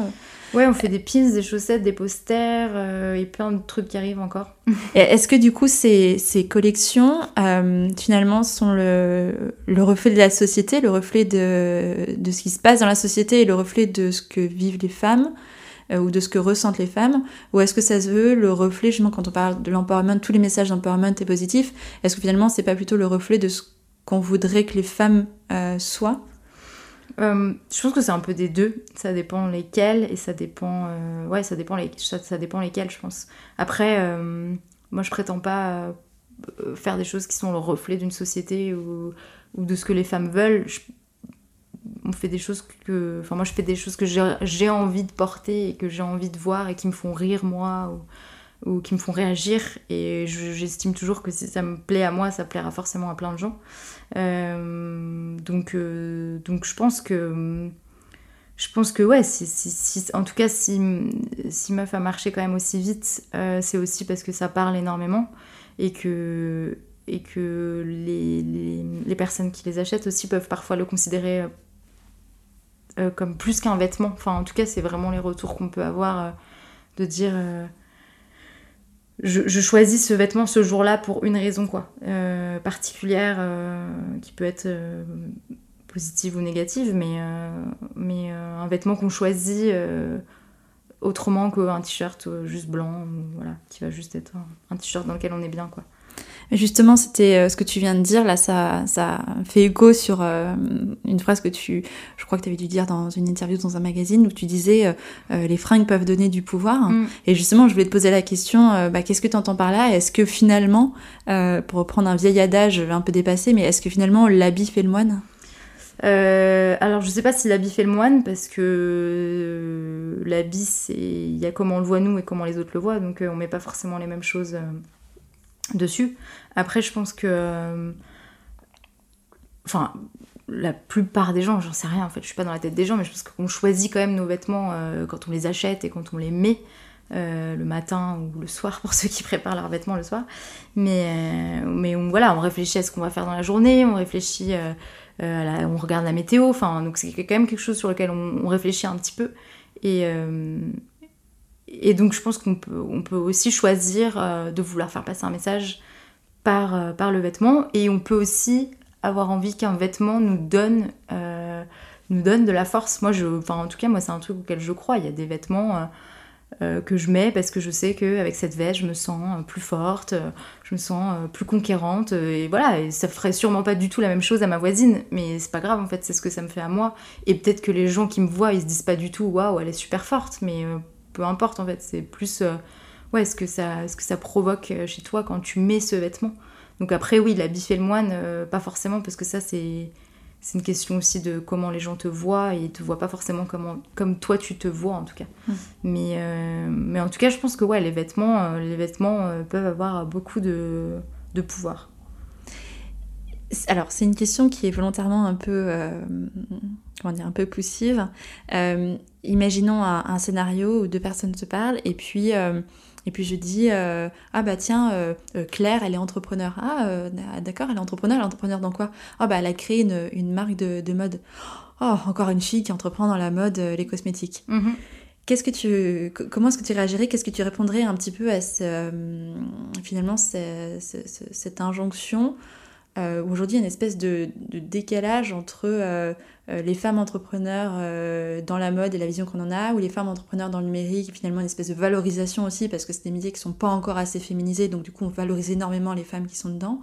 Ouais, on fait des pins, des chaussettes, des posters euh, et plein de trucs qui arrivent encore. [laughs] Est-ce que du coup ces, ces collections euh, finalement sont le, le, reflet de la société, le reflet de, de, ce qui se passe dans la société et le reflet de ce que vivent les femmes euh, ou de ce que ressentent les femmes? Ou est-ce que ça se veut le reflet, justement quand on parle de l'empowerment, tous les messages d'empowerment est positif, est-ce que finalement c'est pas plutôt le reflet de ce qu'on voudrait que les femmes euh, soient? Euh, je pense que c'est un peu des deux. Ça dépend lesquels et ça dépend. Euh, ouais, ça dépend, les, ça, dépend lesquels, je pense. Après, moi, je prétends pas faire des choses qui sont le reflet d'une société ou, de ce que les femmes veulent. on fait des choses que. Enfin, moi, je fais des choses que j'ai envie de porter et que j'ai envie de voir et qui me font rire, moi. Ou qui me font réagir. Et j'estime toujours que si ça me plaît à moi, ça plaira forcément à plein de gens. Euh, donc, euh, donc je pense que. Je pense que ouais, si, en tout cas, si, si Meuf a marché quand même aussi vite, euh, c'est aussi parce que ça parle énormément et que, et que les, les, personnes qui les achètent aussi peuvent parfois le considérer comme plus qu'un vêtement. Enfin, en tout cas, c'est vraiment les retours qu'on peut avoir de dire je, choisis ce vêtement ce jour-là pour une raison quoi. Euh, particulière euh, qui peut être euh, positive ou négative mais un vêtement qu'on choisit autrement qu'un t-shirt juste blanc voilà qui va juste être un, un t-shirt dans lequel on est bien quoi Justement, c'était euh, ce que tu viens de dire, là, ça, ça fait écho sur euh, une phrase que tu, je crois que tu avais dû dire dans une interview dans un magazine où tu disais euh, les fringues peuvent donner du pouvoir. Mm. Et justement, je voulais te poser la question, bah, qu'est-ce que tu entends par là? Est-ce que finalement, pour reprendre un vieil adage un peu dépassé, mais est-ce que finalement l'habit fait le moine? Alors je sais pas si l'habit fait le moine parce que l'habit c'est il y a comment on le voit nous et comment les autres le voient donc on met pas forcément les mêmes choses dessus. Après, je pense que. Euh, enfin, la plupart des gens, j'en sais rien en fait, je suis pas dans la tête des gens, mais je pense qu'on choisit quand même nos vêtements euh, quand on les achète et quand on les met. Euh, le matin ou le soir [laughs] pour ceux qui préparent leurs vêtements le soir. Mais, mais on, voilà, on réfléchit à ce qu'on va faire dans la journée, on réfléchit, on regarde la météo, enfin, donc c'est quand même quelque chose sur lequel on, on réfléchit un petit peu. Et, et donc je pense qu'on peut, on peut aussi choisir euh, de vouloir faire passer un message par, euh, par le vêtement et on peut aussi avoir envie qu'un vêtement nous donne, euh, nous donne de la force. Moi, je, enfin, en tout cas, moi, c'est un truc auquel je crois. Il y a des vêtements que je mets parce que je sais qu'avec cette veste, je me sens plus forte, je me sens plus conquérante. et voilà, et ça ferait sûrement pas du tout la même chose à ma voisine, mais c'est pas grave, en fait, c'est ce que ça me fait à moi. Et peut-être que les gens qui me voient, ils se disent pas du tout, waouh, elle est super forte, mais peu importe en fait, c'est plus euh, ouais, ce que, ça, ce que ça provoque euh, chez toi quand tu mets ce vêtement. Donc après, oui, la bif et le moine, euh, pas forcément, parce que ça, c'est, c'est une question aussi de comment les gens te voient, et ils te voient pas forcément comment, comme toi tu te vois en tout cas. Mmh. Mais, mais en tout cas, je pense que ouais, les vêtements, les vêtements peuvent avoir beaucoup de, de pouvoir. Alors, c'est une question qui est volontairement un peu, comment dire, un peu poussive imaginons un, scénario où deux personnes se parlent et puis, euh, et puis je dis euh, Ah bah tiens, euh, Claire, elle est entrepreneur. Ah d'accord, elle est entrepreneur, elle est entrepreneur dans quoi? Ah bah elle a créé une, une marque de, de, mode. Oh, encore une fille qui entreprend dans la mode, les cosmétiques. Mm-hmm. Qu'est-ce que tu, comment est-ce que tu réagirais? Qu'est-ce que tu répondrais un petit peu à ce, finalement cette injonction? Aujourd'hui, il y a une espèce de, de décalage entre euh, les femmes entrepreneurs euh, dans la mode et la vision qu'on en a, ou les femmes entrepreneurs dans le numérique, finalement une espèce de valorisation aussi, parce que c'est des médias qui sont pas encore assez féminisés, donc du coup on valorise énormément les femmes qui sont dedans.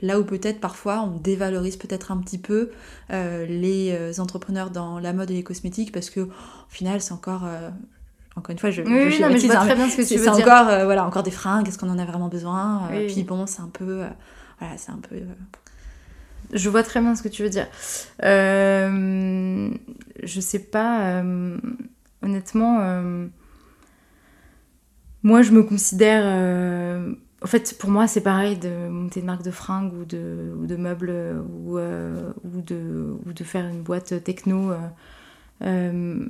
Là où peut-être parfois on dévalorise peut-être un petit peu euh, les entrepreneurs dans la mode et les cosmétiques, parce que au final c'est encore encore une fois, je, oui, je, mais je vois très bien ce que tu veux dire. C'est encore, voilà, encore des fringues, est-ce qu'on en a vraiment besoin Puis bon, c'est un peu, c'est un peu Je vois très bien ce que tu veux dire. Euh, je sais pas, euh, honnêtement, euh, moi je me considère. euh, en fait, pour moi, c'est pareil de monter une marque de fringues ou de, meubles ou, euh, de, faire une boîte techno. euh, euh,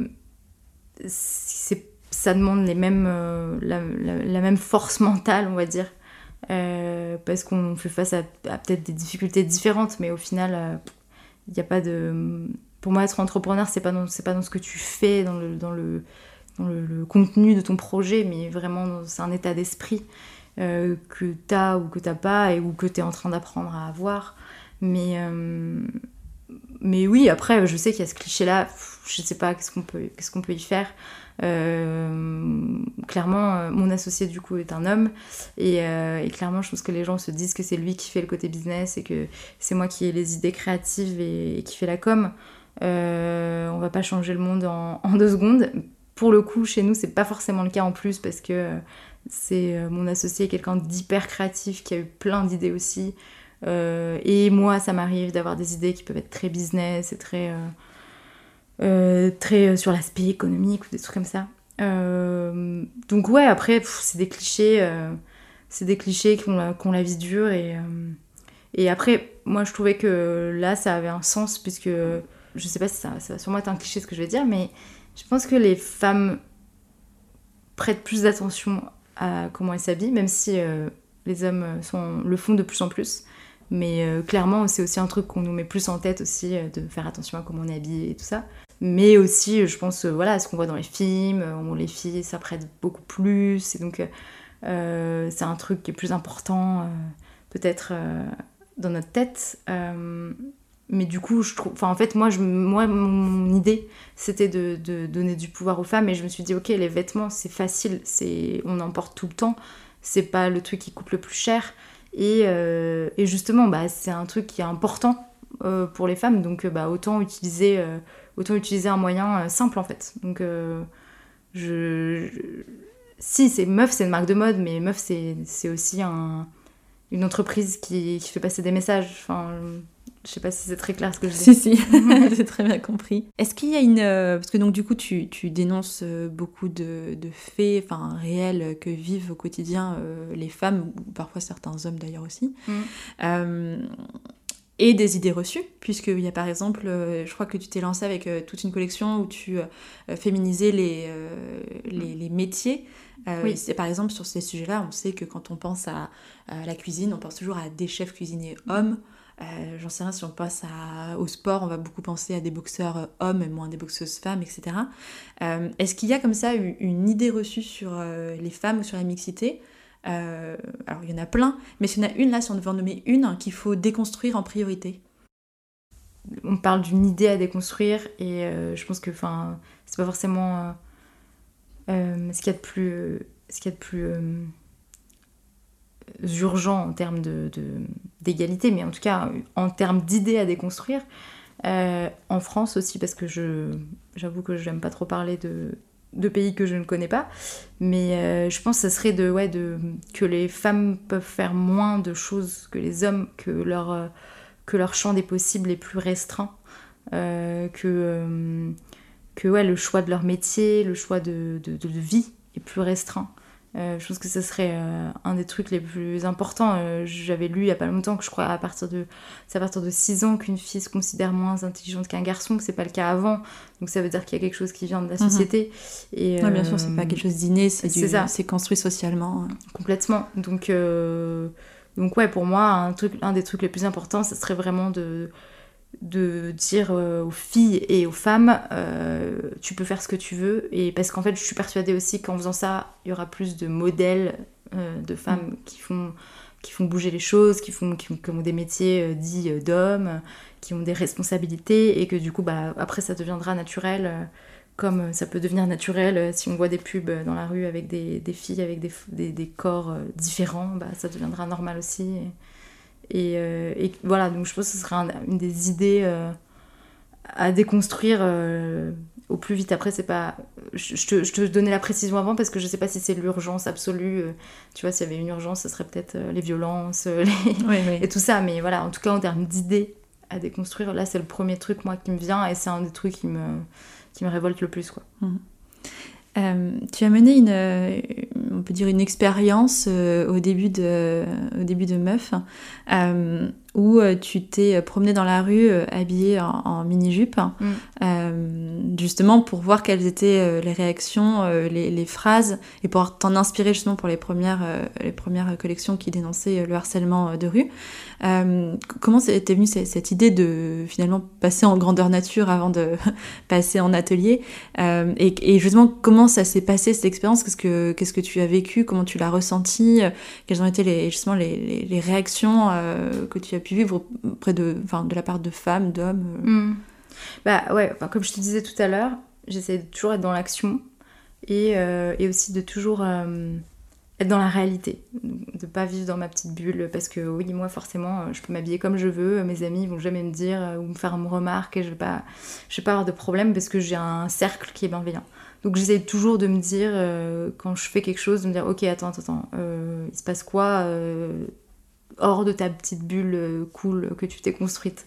ça demande les mêmes, euh, la même force mentale, on va dire. Euh, parce qu'on fait face à, peut-être des difficultés différentes, mais au final, il n'y a pas de. Pour moi, être entrepreneur, c'est pas dans, pas dans ce que tu fais, dans le, dans le, dans le, contenu de ton projet, mais vraiment, c'est un état d'esprit euh, que tu as ou que tu pas, et, ou que tu es en train d'apprendre à avoir. Mais, euh, mais oui, après, je sais qu'il y a ce cliché-là, je sais pas qu'est-ce qu'on peut, qu'est-ce qu'on peut y faire. Euh, clairement, euh, mon associé du coup est un homme et, euh, et clairement, je pense que les gens se disent que c'est lui qui fait le côté business et que c'est moi qui ai les idées créatives et, qui fait la com. On va pas changer le monde [laughs] en, deux secondes. Pour le coup, chez nous, c'est pas forcément le cas en plus parce que c'est mon associé quelqu'un d'hyper créatif qui a eu plein d'idées aussi. Et moi, ça m'arrive d'avoir des idées qui peuvent être très business et très, très euh, sur l'aspect économique ou des trucs comme ça. Euh, donc ouais, après, c'est des clichés, euh, c'est des clichés qui ont la, la vie dure et, euh, et après, moi, je trouvais que là, ça avait un sens puisque je sais pas si ça, va sûrement être un cliché ce que je vais dire, mais je pense que les femmes prêtent plus d'attention à comment elles s'habillent, même si euh, les hommes sont, le font de plus en plus. Mais euh, clairement, c'est aussi un truc qu'on nous met plus en tête aussi, euh, de faire attention à comment on est habillé et tout ça. Mais aussi, euh, je pense, voilà, ce qu'on voit dans les films, où les filles s'apprêtent beaucoup plus. Et donc, c'est un truc qui est plus important, peut-être, dans notre tête. Mais du coup, je trouve. Enfin, en fait, moi, je, moi mon, idée, c'était de, donner du pouvoir aux femmes. Et je me suis dit, ok, les vêtements, c'est facile, on en porte tout le temps. C'est pas le truc qui coûte le plus cher. Et, euh, et justement, bah, c'est un truc qui est important euh, pour les femmes. Donc, euh, bah, autant, utiliser, autant utiliser un moyen simple, en fait. Donc, je, Si, c'est Meuf, c'est une marque de mode, mais Meuf, c'est aussi un, une entreprise qui, qui fait passer des messages. Enfin, je sais pas si c'est très clair ce que je dis. Si, si, [laughs] [laughs] j'ai très bien compris. Est-ce qu'il y a une... euh, parce que donc du coup, tu, tu dénonces euh, beaucoup de, de faits enfin, réels que vivent au quotidien euh, les femmes, ou parfois certains hommes d'ailleurs aussi. Mm. Euh, et des idées reçues, puisqu'il y a par exemple, euh, je crois que tu t'es lancé avec euh, toute une collection où tu euh, féminisais les, euh, les, les métiers. Euh, Oui. c'est par exemple sur ces sujets-là, on sait que quand on pense à, à la cuisine, on pense toujours à des chefs cuisiniers hommes. Euh, J'en sais rien, si on passe à- au sport, on va beaucoup penser à des boxeurs euh, hommes et moins des boxeuses femmes, etc. Euh, Est-ce qu'il y a comme ça une, une idée reçue sur euh, les femmes ou sur la mixité? Euh, Alors il y en a plein, mais s'il y en a une là, si on devait en nommer une, hein, qu'il faut déconstruire en priorité. on parle d'une idée à déconstruire et euh, je pense que enfin c'est pas forcément euh, euh, ce qu'il y a de plus ce qu'il y de plus euh, urgent en termes de, de- d'égalité mais en tout cas en termes d'idées à déconstruire Euh, en France aussi parce que je j'avoue que j'aime pas trop parler de de pays que je ne connais pas mais euh, je pense que ça serait de ouais de que les femmes peuvent faire moins de choses que les hommes que leur euh, que leur champ des possibles est plus restreint, euh, que, euh, que ouais, le choix de leur métier, le choix de, de, de vie est plus restreint. Euh, je pense que ce serait euh, un des trucs les plus importants. Euh, J'avais lu il y a pas longtemps que je crois à partir de c'est à partir de 6 ans qu'une fille se considère moins intelligente qu'un garçon, que c'est pas le cas avant. Donc ça veut dire qu'il y a quelque chose qui vient de la Mhm. société. Et, Ouais, bien sûr, c'est pas quelque chose d'inné, c'est construit socialement. Complètement. Donc, donc ouais, pour moi, un, truc, un des trucs les plus importants, ce serait vraiment de, de dire euh, aux filles et aux femmes, euh, tu peux faire ce que tu veux. Et parce qu'en fait, je suis persuadée aussi qu'en faisant ça, il y aura plus de modèles euh, de femmes qui font qui font bouger les choses, qui font qui, ont- qui ont des métiers euh, dits d'hommes, qui ont des responsabilités et que du coup bah après ça deviendra naturel comme ça peut devenir naturel si on voit des pubs dans la rue avec des, des filles avec des, des, des corps différents, bah, ça deviendra normal aussi. Et, et, euh, et voilà, donc je pense que ce sera un- une des idées euh, à déconstruire euh, au plus vite. Après, c'est pas. Je, je te, je te donnais la précision avant parce que je sais pas si c'est l'urgence absolue. tu vois, s'il y avait une urgence, ce serait peut-être les violences les- Oui, oui. [laughs] et tout ça. Mais voilà, en tout cas, en termes d'idées à déconstruire. Là, c'est le premier truc, moi, qui me vient, et c'est un des trucs qui me, qui me révolte le plus, quoi. Euh, tu as mené une, on peut dire une expérience euh, au début de, au Meuf, euh, où euh, tu t'es promené dans la rue euh, habillée en, en mini-jupe, Mm. euh, justement pour voir quelles étaient euh, les réactions, euh, les, les phrases, et pour t'en inspirer justement pour les premières, euh, les premières collections qui dénonçaient euh, le harcèlement euh, de rue. Euh, comment t'es venue cette, cette idée de finalement passer en grandeur nature avant de [laughs] passer en atelier euh, et, et justement, comment ça s'est passé cette expérience? Qu'est-ce que qu'est-ce que tu as vécu? Comment tu l'as ressenti Euh, Quelles ont été les, justement les, les- les réactions euh, que tu as pu vivre auprès de, enfin, de la part de femmes, d'hommes euh Mm. Bah ouais, enfin, comme je te disais tout à l'heure, j'essaie de toujours être dans l'action et, euh, et aussi de toujours euh, être dans la réalité, de pas vivre dans ma petite bulle parce que oui, moi forcément, je peux m'habiller comme je veux, mes amis vont jamais me dire ou me faire une remarque et je vais pas, je vais pas avoir de problème parce que j'ai un cercle qui est bienveillant. Donc j'essaie toujours de me dire quand je fais quelque chose, de me dire ok attends attends attends, euh, il se passe quoi hors de ta petite bulle euh, cool que tu t'es construite.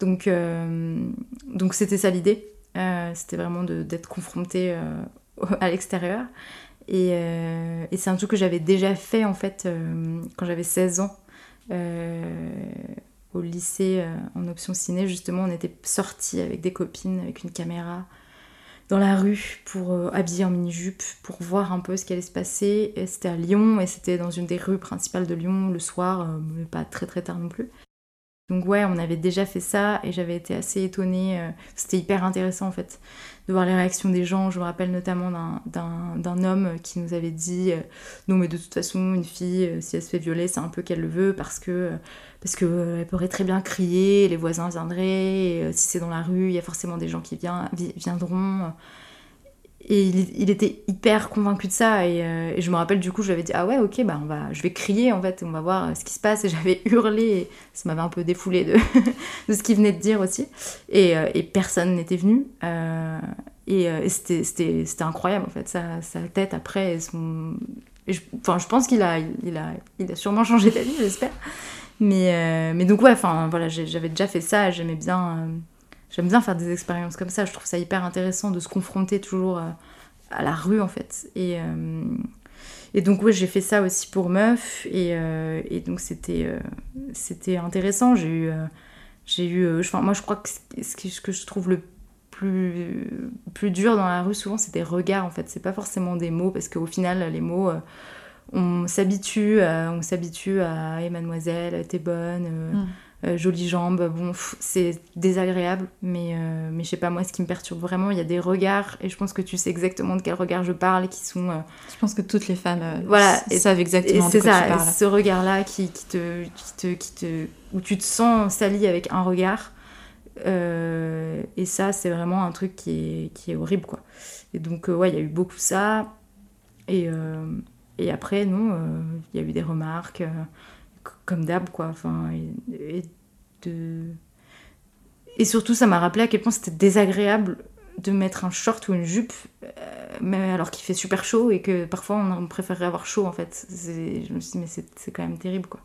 Donc, euh, donc c'était ça l'idée. Euh, c'était vraiment d'être confrontée euh, à l'extérieur. Et, euh, c'est un truc que j'avais déjà fait en fait euh, quand j'avais 16 ans. euh, au lycée euh, en option ciné, justement, on était sortis avec des copines, avec une caméra, dans la rue, pour euh, habiller en mini-jupe, pour voir un peu ce qui allait se passer. C'était à Lyon, et c'était dans une des rues principales de Lyon, le soir, euh, mais pas très très tard non plus. Donc ouais, on avait déjà fait ça et j'avais été assez étonnée. euh, C'était hyper intéressant en fait de voir les réactions des gens. Je me rappelle notamment d'un- homme qui nous avait dit euh, non mais de toute façon une fille euh, si elle se fait violer c'est un peu qu'elle le veut parce que parce que euh, elle pourrait très bien crier, les voisins viendraient. Si c'est dans la rue, il y a forcément des gens qui viendront. Et il, était hyper convaincu de ça. Et, euh, et je me rappelle, du coup, je lui avais dit Ah ouais, ok, bah on va, je vais crier en fait, on va voir euh, ce qui se passe. Et j'avais [laughs] hurlé. Ça m'avait un peu défoulé de, [laughs] de ce qu'il venait de dire aussi. Et, euh, et personne n'était venu. Et et c'était- incroyable en fait, sa, tête après. son... je, enfin, je pense qu'il a, il a, il a sûrement [laughs] changé d'avis, j'espère. Mais, mais donc, ouais, enfin voilà, j'avais déjà fait ça. J'aimais bien. J'aime bien faire des expériences comme ça. Je trouve ça hyper intéressant de se confronter toujours euh, à la rue en fait. Et, euh, et donc ouais, j'ai fait ça aussi pour Meuf. Et, euh, et donc c'était intéressant. J'ai eu, eu, moi je crois que ce que je trouve le plus, plus dur dans la rue souvent c'est des regards en fait. C'est pas forcément des mots parce qu'au final les mots on s'habitue, on s'habitue à hey, mademoiselle, t'es bonne. Mm. Euh, jolies jambes, bon, c'est désagréable, mais, euh, mais je sais pas, moi, ce qui me perturbe vraiment, il y a des regards, et je pense que tu sais exactement de quel regard je parle, qui sont. euh, Je pense que toutes les femmes Voilà, et- savent et exactement de c'est quoi ça, tu parles. ce regard-là qui, qui, te, qui, te, qui te. où tu te sens sali avec un regard, et ça, c'est vraiment un truc qui est, qui est horrible, quoi. Et donc, ouais, il y a eu beaucoup ça, et, et après, non, il y a eu des remarques. Comme d'hab quoi. Enfin et, et de et surtout ça m'a rappelé à quel point c'était désagréable de mettre un short ou une jupe euh, alors qu'il fait super chaud et que parfois on, préférerait avoir chaud en fait. Je me suis dit mais c'est quand même terrible quoi.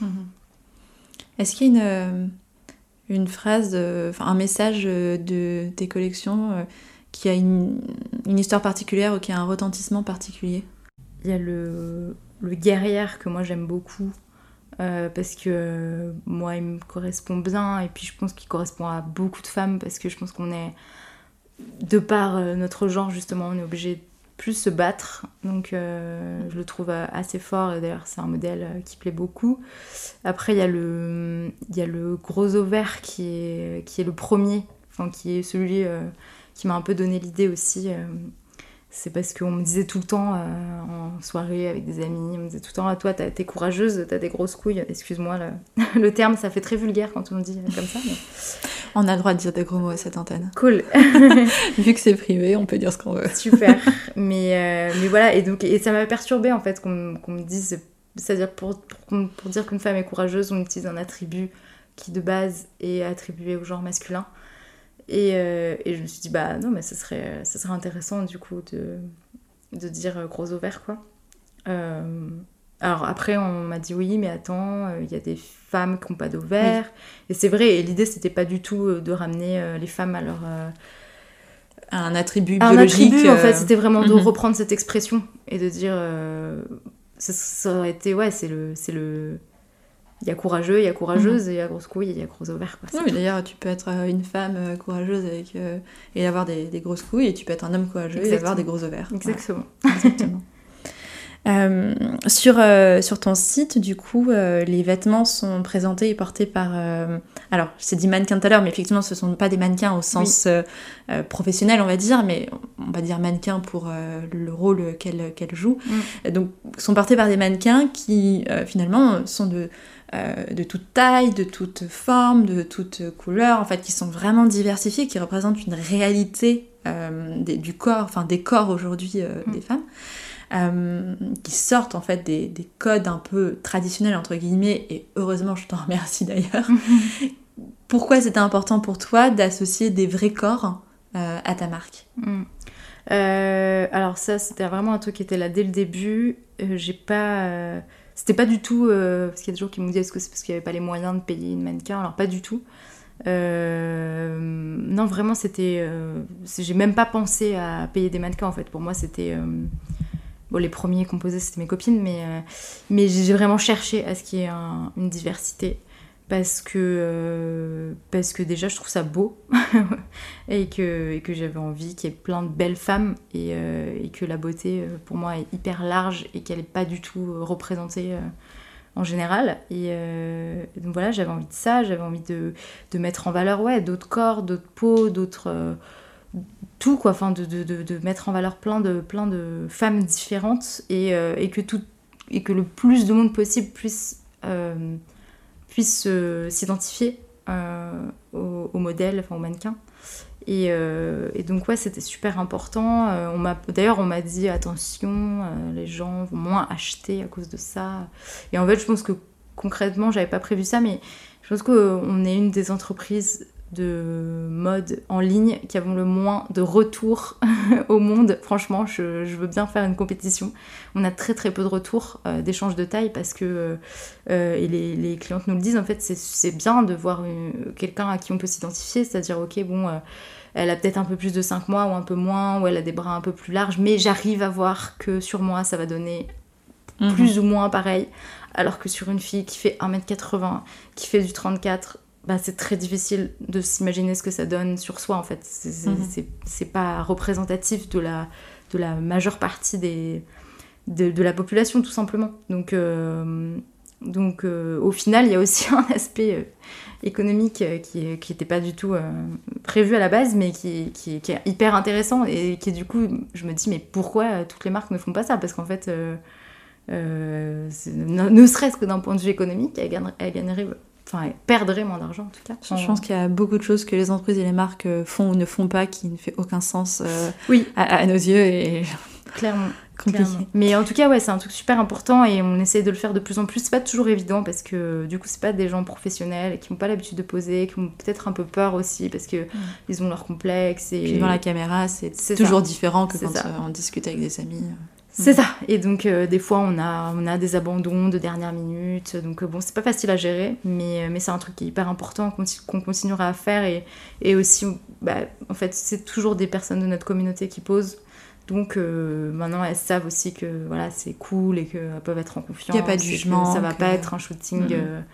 Mhm. Est-ce qu'il y a une, euh, une phrase, euh, enfin un message euh, de tes collections euh, qui a une, une histoire particulière ou qui a un retentissement particulier? Il y a le, le guerrière que moi j'aime beaucoup euh, parce que euh, moi il me correspond bien et puis je pense qu'il correspond à beaucoup de femmes parce que je pense qu'on est de par euh, notre genre justement on est obligé de plus se battre. Donc je le trouve assez fort et d'ailleurs c'est un modèle qui plaît beaucoup. Après il y a le y a gros ovaire qui est qui est le premier qui est celui qui m'a un peu donné l'idée aussi c'est parce qu'on me disait tout le temps euh, en soirée avec des amis, on me disait tout le temps, ah, toi t'es courageuse, t'as des grosses couilles. Excuse-moi, le, [laughs] le terme ça fait très vulgaire quand on le dit comme ça. mais- [laughs] On a le droit de dire des gros mots à cette antenne. Cool, [laughs] Vu que c'est privé, on peut dire ce qu'on veut. super. mais, euh, mais voilà, et, donc, et ça m'a perturbée en fait qu'on me- qu'on me dise, c'est-à-dire pour, pour dire qu'une femme est courageuse, on utilise un attribut qui de base est attribué au genre masculin. Et, euh, et je me suis dit, bah non, mais ce serait, ce serait intéressant du coup de, de dire euh, gros ovaire quoi. Euh, alors après, on m'a dit oui, mais attends, il y a des femmes qui n'ont pas d'ovaires. Et c'est vrai, et l'idée, c'était pas du tout de ramener les femmes à leur un attribut un biologique. attribut, en fait, c'était vraiment de mhm. reprendre cette expression et de dire. ça, ça aurait été, ouais, c'est le, c'est le, il y a courageux, il y a courageuse, et il y a grosse couille, et il y a gros ovaire. Quoi. Oui, mais d'ailleurs, tu peux être euh, une femme euh, courageuse avec, euh, et avoir des, des, grosses couilles, et tu peux être un homme courageux Exactement. et avoir des gros ovaires. Exactement. [laughs] Exactement. Euh, sur, euh, sur ton site, du coup, euh, les vêtements sont présentés et portés par. alors, j'ai dit mannequin tout à l'heure, mais effectivement, ce ne sont pas des mannequins au sens oui. professionnel, on va dire, mais on va dire mannequin pour le rôle qu'elle qu'elle joue. Mm. Donc, sont portés par des mannequins qui, finalement, sont de. De toute taille, de toute forme, de toute couleur, en fait, qui sont vraiment diversifiés, qui représentent une réalité des, du corps, enfin des corps aujourd'hui mm. des femmes. Euh, qui sortent en fait des, des, codes un peu traditionnels entre guillemets et heureusement je t'en remercie d'ailleurs. [laughs] Pourquoi c'était important pour toi d'associer des vrais corps euh, à ta marque? Mm. euh, Alors ça c'était vraiment un truc qui était là dès le début. J'ai pas, c'était pas du tout parce qu'il y a des gens qui me disent est-ce que c'est parce qu'il n'y avait pas les moyens de payer une mannequin? Alors pas du tout. Euh, non, vraiment, c'était. Euh, j'ai même pas pensé à payer des mannequins en fait. Pour moi, c'était. Euh, bon, les premiers composés, c'était mes copines, mais, mais j'ai vraiment cherché à ce qu'il y ait un, une diversité. Parce que, parce que déjà, je trouve ça beau. [laughs] et que, que j'avais envie qu'il y ait plein de belles femmes. Et, et que la beauté, pour moi, est hyper large et qu'elle n'est pas du tout représentée en général. Et euh, donc voilà, j'avais envie de ça, j'avais envie de, de, mettre en valeur ouais, d'autres corps, d'autres peaux, d'autres. Euh, tout quoi, enfin de, de, de, mettre en valeur plein de, plein de femmes différentes et, euh, et, que, tout, et que le plus de monde possible puisse, euh, puisse s'identifier au, au, modèle, enfin au mannequin. Et, euh, donc ouais, c'était super important. Euh, on m'a, d'ailleurs, on m'a dit attention, euh, les gens vont moins acheter à cause de ça. Et en fait, je pense que concrètement, j'avais pas prévu ça, mais je pense qu'on est une des entreprises de mode en ligne qui avons le moins de retours [laughs] au monde. Franchement, je, je, veux bien faire une compétition. On a très très peu de retours euh, d'échange de taille parce que, euh, et les, les, clientes nous le disent, en fait, c'est bien de voir quelqu'un à qui on peut s'identifier, c'est-à-dire, ok, bon, euh, elle a peut-être un peu plus de 5 mois ou un peu moins, ou elle a des bras un peu plus larges, mais j'arrive à voir que sur moi, ça va donner -hmm. plus ou moins pareil. Alors que sur une fille qui fait 1m80, qui fait du 34, bah, c'est très difficile de s'imaginer ce que ça donne sur soi en fait. C'est -hmm. pas représentatif de la, de la majeure partie des, de, de la population tout simplement. Donc, euh, donc euh, au final, il y a aussi [laughs] un aspect euh, économique qui n'était pas du tout prévu à la base, mais qui, qui, qui, est hyper intéressant et qui du coup, je me dis mais pourquoi toutes les marques ne font pas ça? Parce qu'en fait... Ne, ne serait-ce que d'un point de vue économique, elle gagnerait, elle gagnerait enfin, elle perdrait moins d'argent en tout cas. Je, je pense qu'il y a beaucoup de choses que les entreprises et les marques font ou ne font pas qui ne fait aucun sens euh, oui. à, à, nos yeux et [laughs] clairement. compliqué. Clairement. Mais en tout cas, ouais, c'est un truc super important et on essaie de le faire de plus en plus. C'est pas toujours évident parce que du coup, c'est pas des gens professionnels qui n'ont pas l'habitude de poser, qui ont peut-être un peu peur aussi parce que mmh. ils ont leur complexe. Et Puis devant la caméra, c'est toujours ça. différent que quand ça. on discute avec des amis. C'est ça. Et donc, euh, des fois, on a, on a des abandons de dernière minute. Donc, euh, bon, c'est pas facile à gérer, mais, mais c'est un truc qui est hyper important qu'on qu continuera à faire. Et, et aussi, bah, en fait, c'est toujours des personnes de notre communauté qui posent. Donc, euh, maintenant, elles savent aussi que voilà, c'est cool et qu'elles peuvent être en confiance. Il n'y a pas de jugement. Ça va que... pas être un shooting. Mm.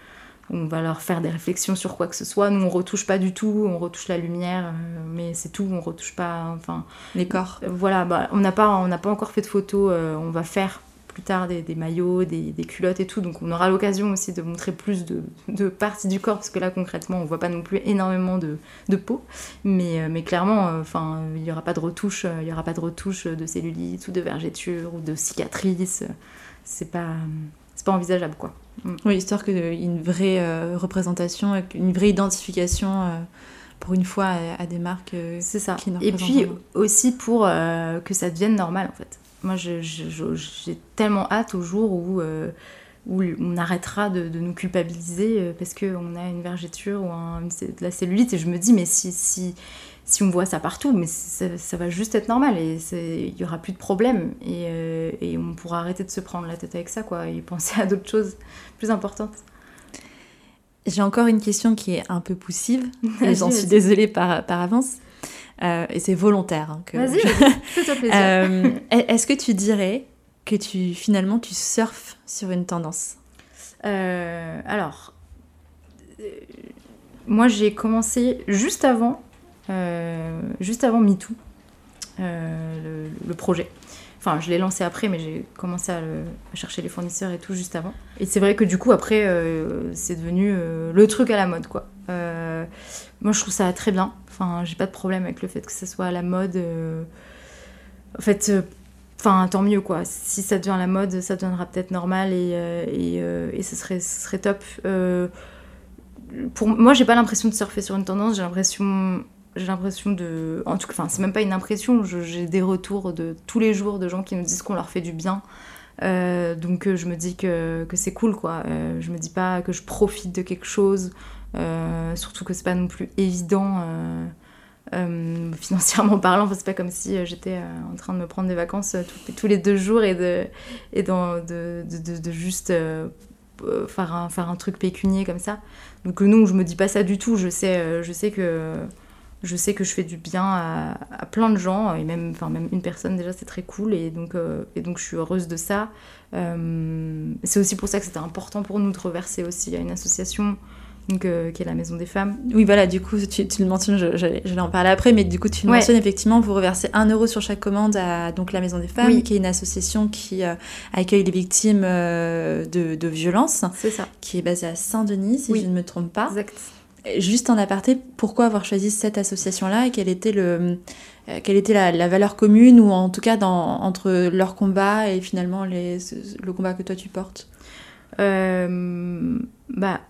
On va leur faire des réflexions sur quoi que ce soit. Nous, on retouche pas du tout, on retouche la lumière, euh, mais c'est tout, on retouche pas, enfin... Les corps. Euh, voilà, bah, on n'a pas, on pas encore fait de photos, euh, on va faire plus tard des, des maillots, des, des, culottes et tout, donc on aura l'occasion aussi de montrer plus de, de, parties du corps, parce que là, concrètement, on voit pas non plus énormément de, de peau, mais, mais clairement, enfin, il y aura pas de retouche, il y aura pas de retouche de cellulite ou de vergeture ou de cicatrices, c'est pas c'est pas envisageable quoi. Mm. Oui, histoire qu'il y ait une vraie euh, représentation, une vraie identification euh, pour une fois à, à des marques. Euh, c'est ça. Et puis aussi pour euh, que ça devienne normal en fait. Moi j'ai tellement hâte au jour où, euh, où on arrêtera de, de nous culpabiliser parce qu'on a une vergeture ou un, de la cellulite et je me dis mais si, si si on voit ça partout, mais ça, ça va juste être normal et il y aura plus de problème et, euh, et, on pourra arrêter de se prendre la tête avec ça quoi et penser à d'autres choses plus importantes. J'ai encore une question qui est un peu poussive [laughs] et j'en suis désolée par, par avance. Euh, et c'est volontaire. Hein, Vas-y, [laughs] fais-toi plaisir. Euh, Est-ce que tu dirais que tu finalement tu surfes sur une tendance? Alors, moi j'ai commencé juste avant juste avant MeToo, euh, le, projet. Enfin, je l'ai lancé après, mais j'ai commencé à, chercher les fournisseurs et tout juste avant. Et c'est vrai que du coup, après, euh, c'est devenu le truc à la mode, quoi. moi, je trouve ça très bien. Enfin, j'ai pas de problème avec le fait que ça soit à la mode. En fait, enfin, tant mieux, quoi. Si ça devient la mode, ça deviendra peut-être normal et, et, et ce, serait, ce serait top. pour moi, j'ai pas l'impression de surfer sur une tendance, j'ai l'impression j'ai l'impression de. En tout cas, enfin, c'est même pas une impression, j'ai des retours de tous les jours de gens qui nous disent qu'on leur fait du bien. Euh, donc euh, je me dis que, que c'est cool quoi. Euh, je me dis pas que je profite de quelque chose, surtout que c'est pas non plus évident [laughs] financièrement parlant. c'est pas comme si j'étais en train de me prendre des vacances tous les deux jours et de, et de, de, de, juste faire, un, faire un truc pécunier comme ça. Donc non, je me dis pas ça du tout. Je sais, je sais que je sais que je fais du bien à, plein de gens, et même, enfin, même une personne déjà, c'est très cool, et donc, euh, et donc je suis heureuse de ça. Euh, c'est aussi pour ça que c'était important pour nous de reverser aussi à une association donc, euh, qui est la Maison des Femmes. Oui, voilà, du coup, tu, le mentionnes, vais en parler après, mais du coup, tu le mentionnes effectivement, vous reversez un euro sur chaque commande à donc, la Maison des Femmes, qui est une association qui accueille les victimes de, de violences. C'est ça. Qui est basée à Saint-Denis, si je ne me trompe pas. Exact. Juste en aparté, pourquoi avoir choisi cette association-là et quelle était, le, euh, quelle était la, valeur commune ou en tout cas dans, entre leur combat et finalement le combat que toi tu portes? Euh, bah,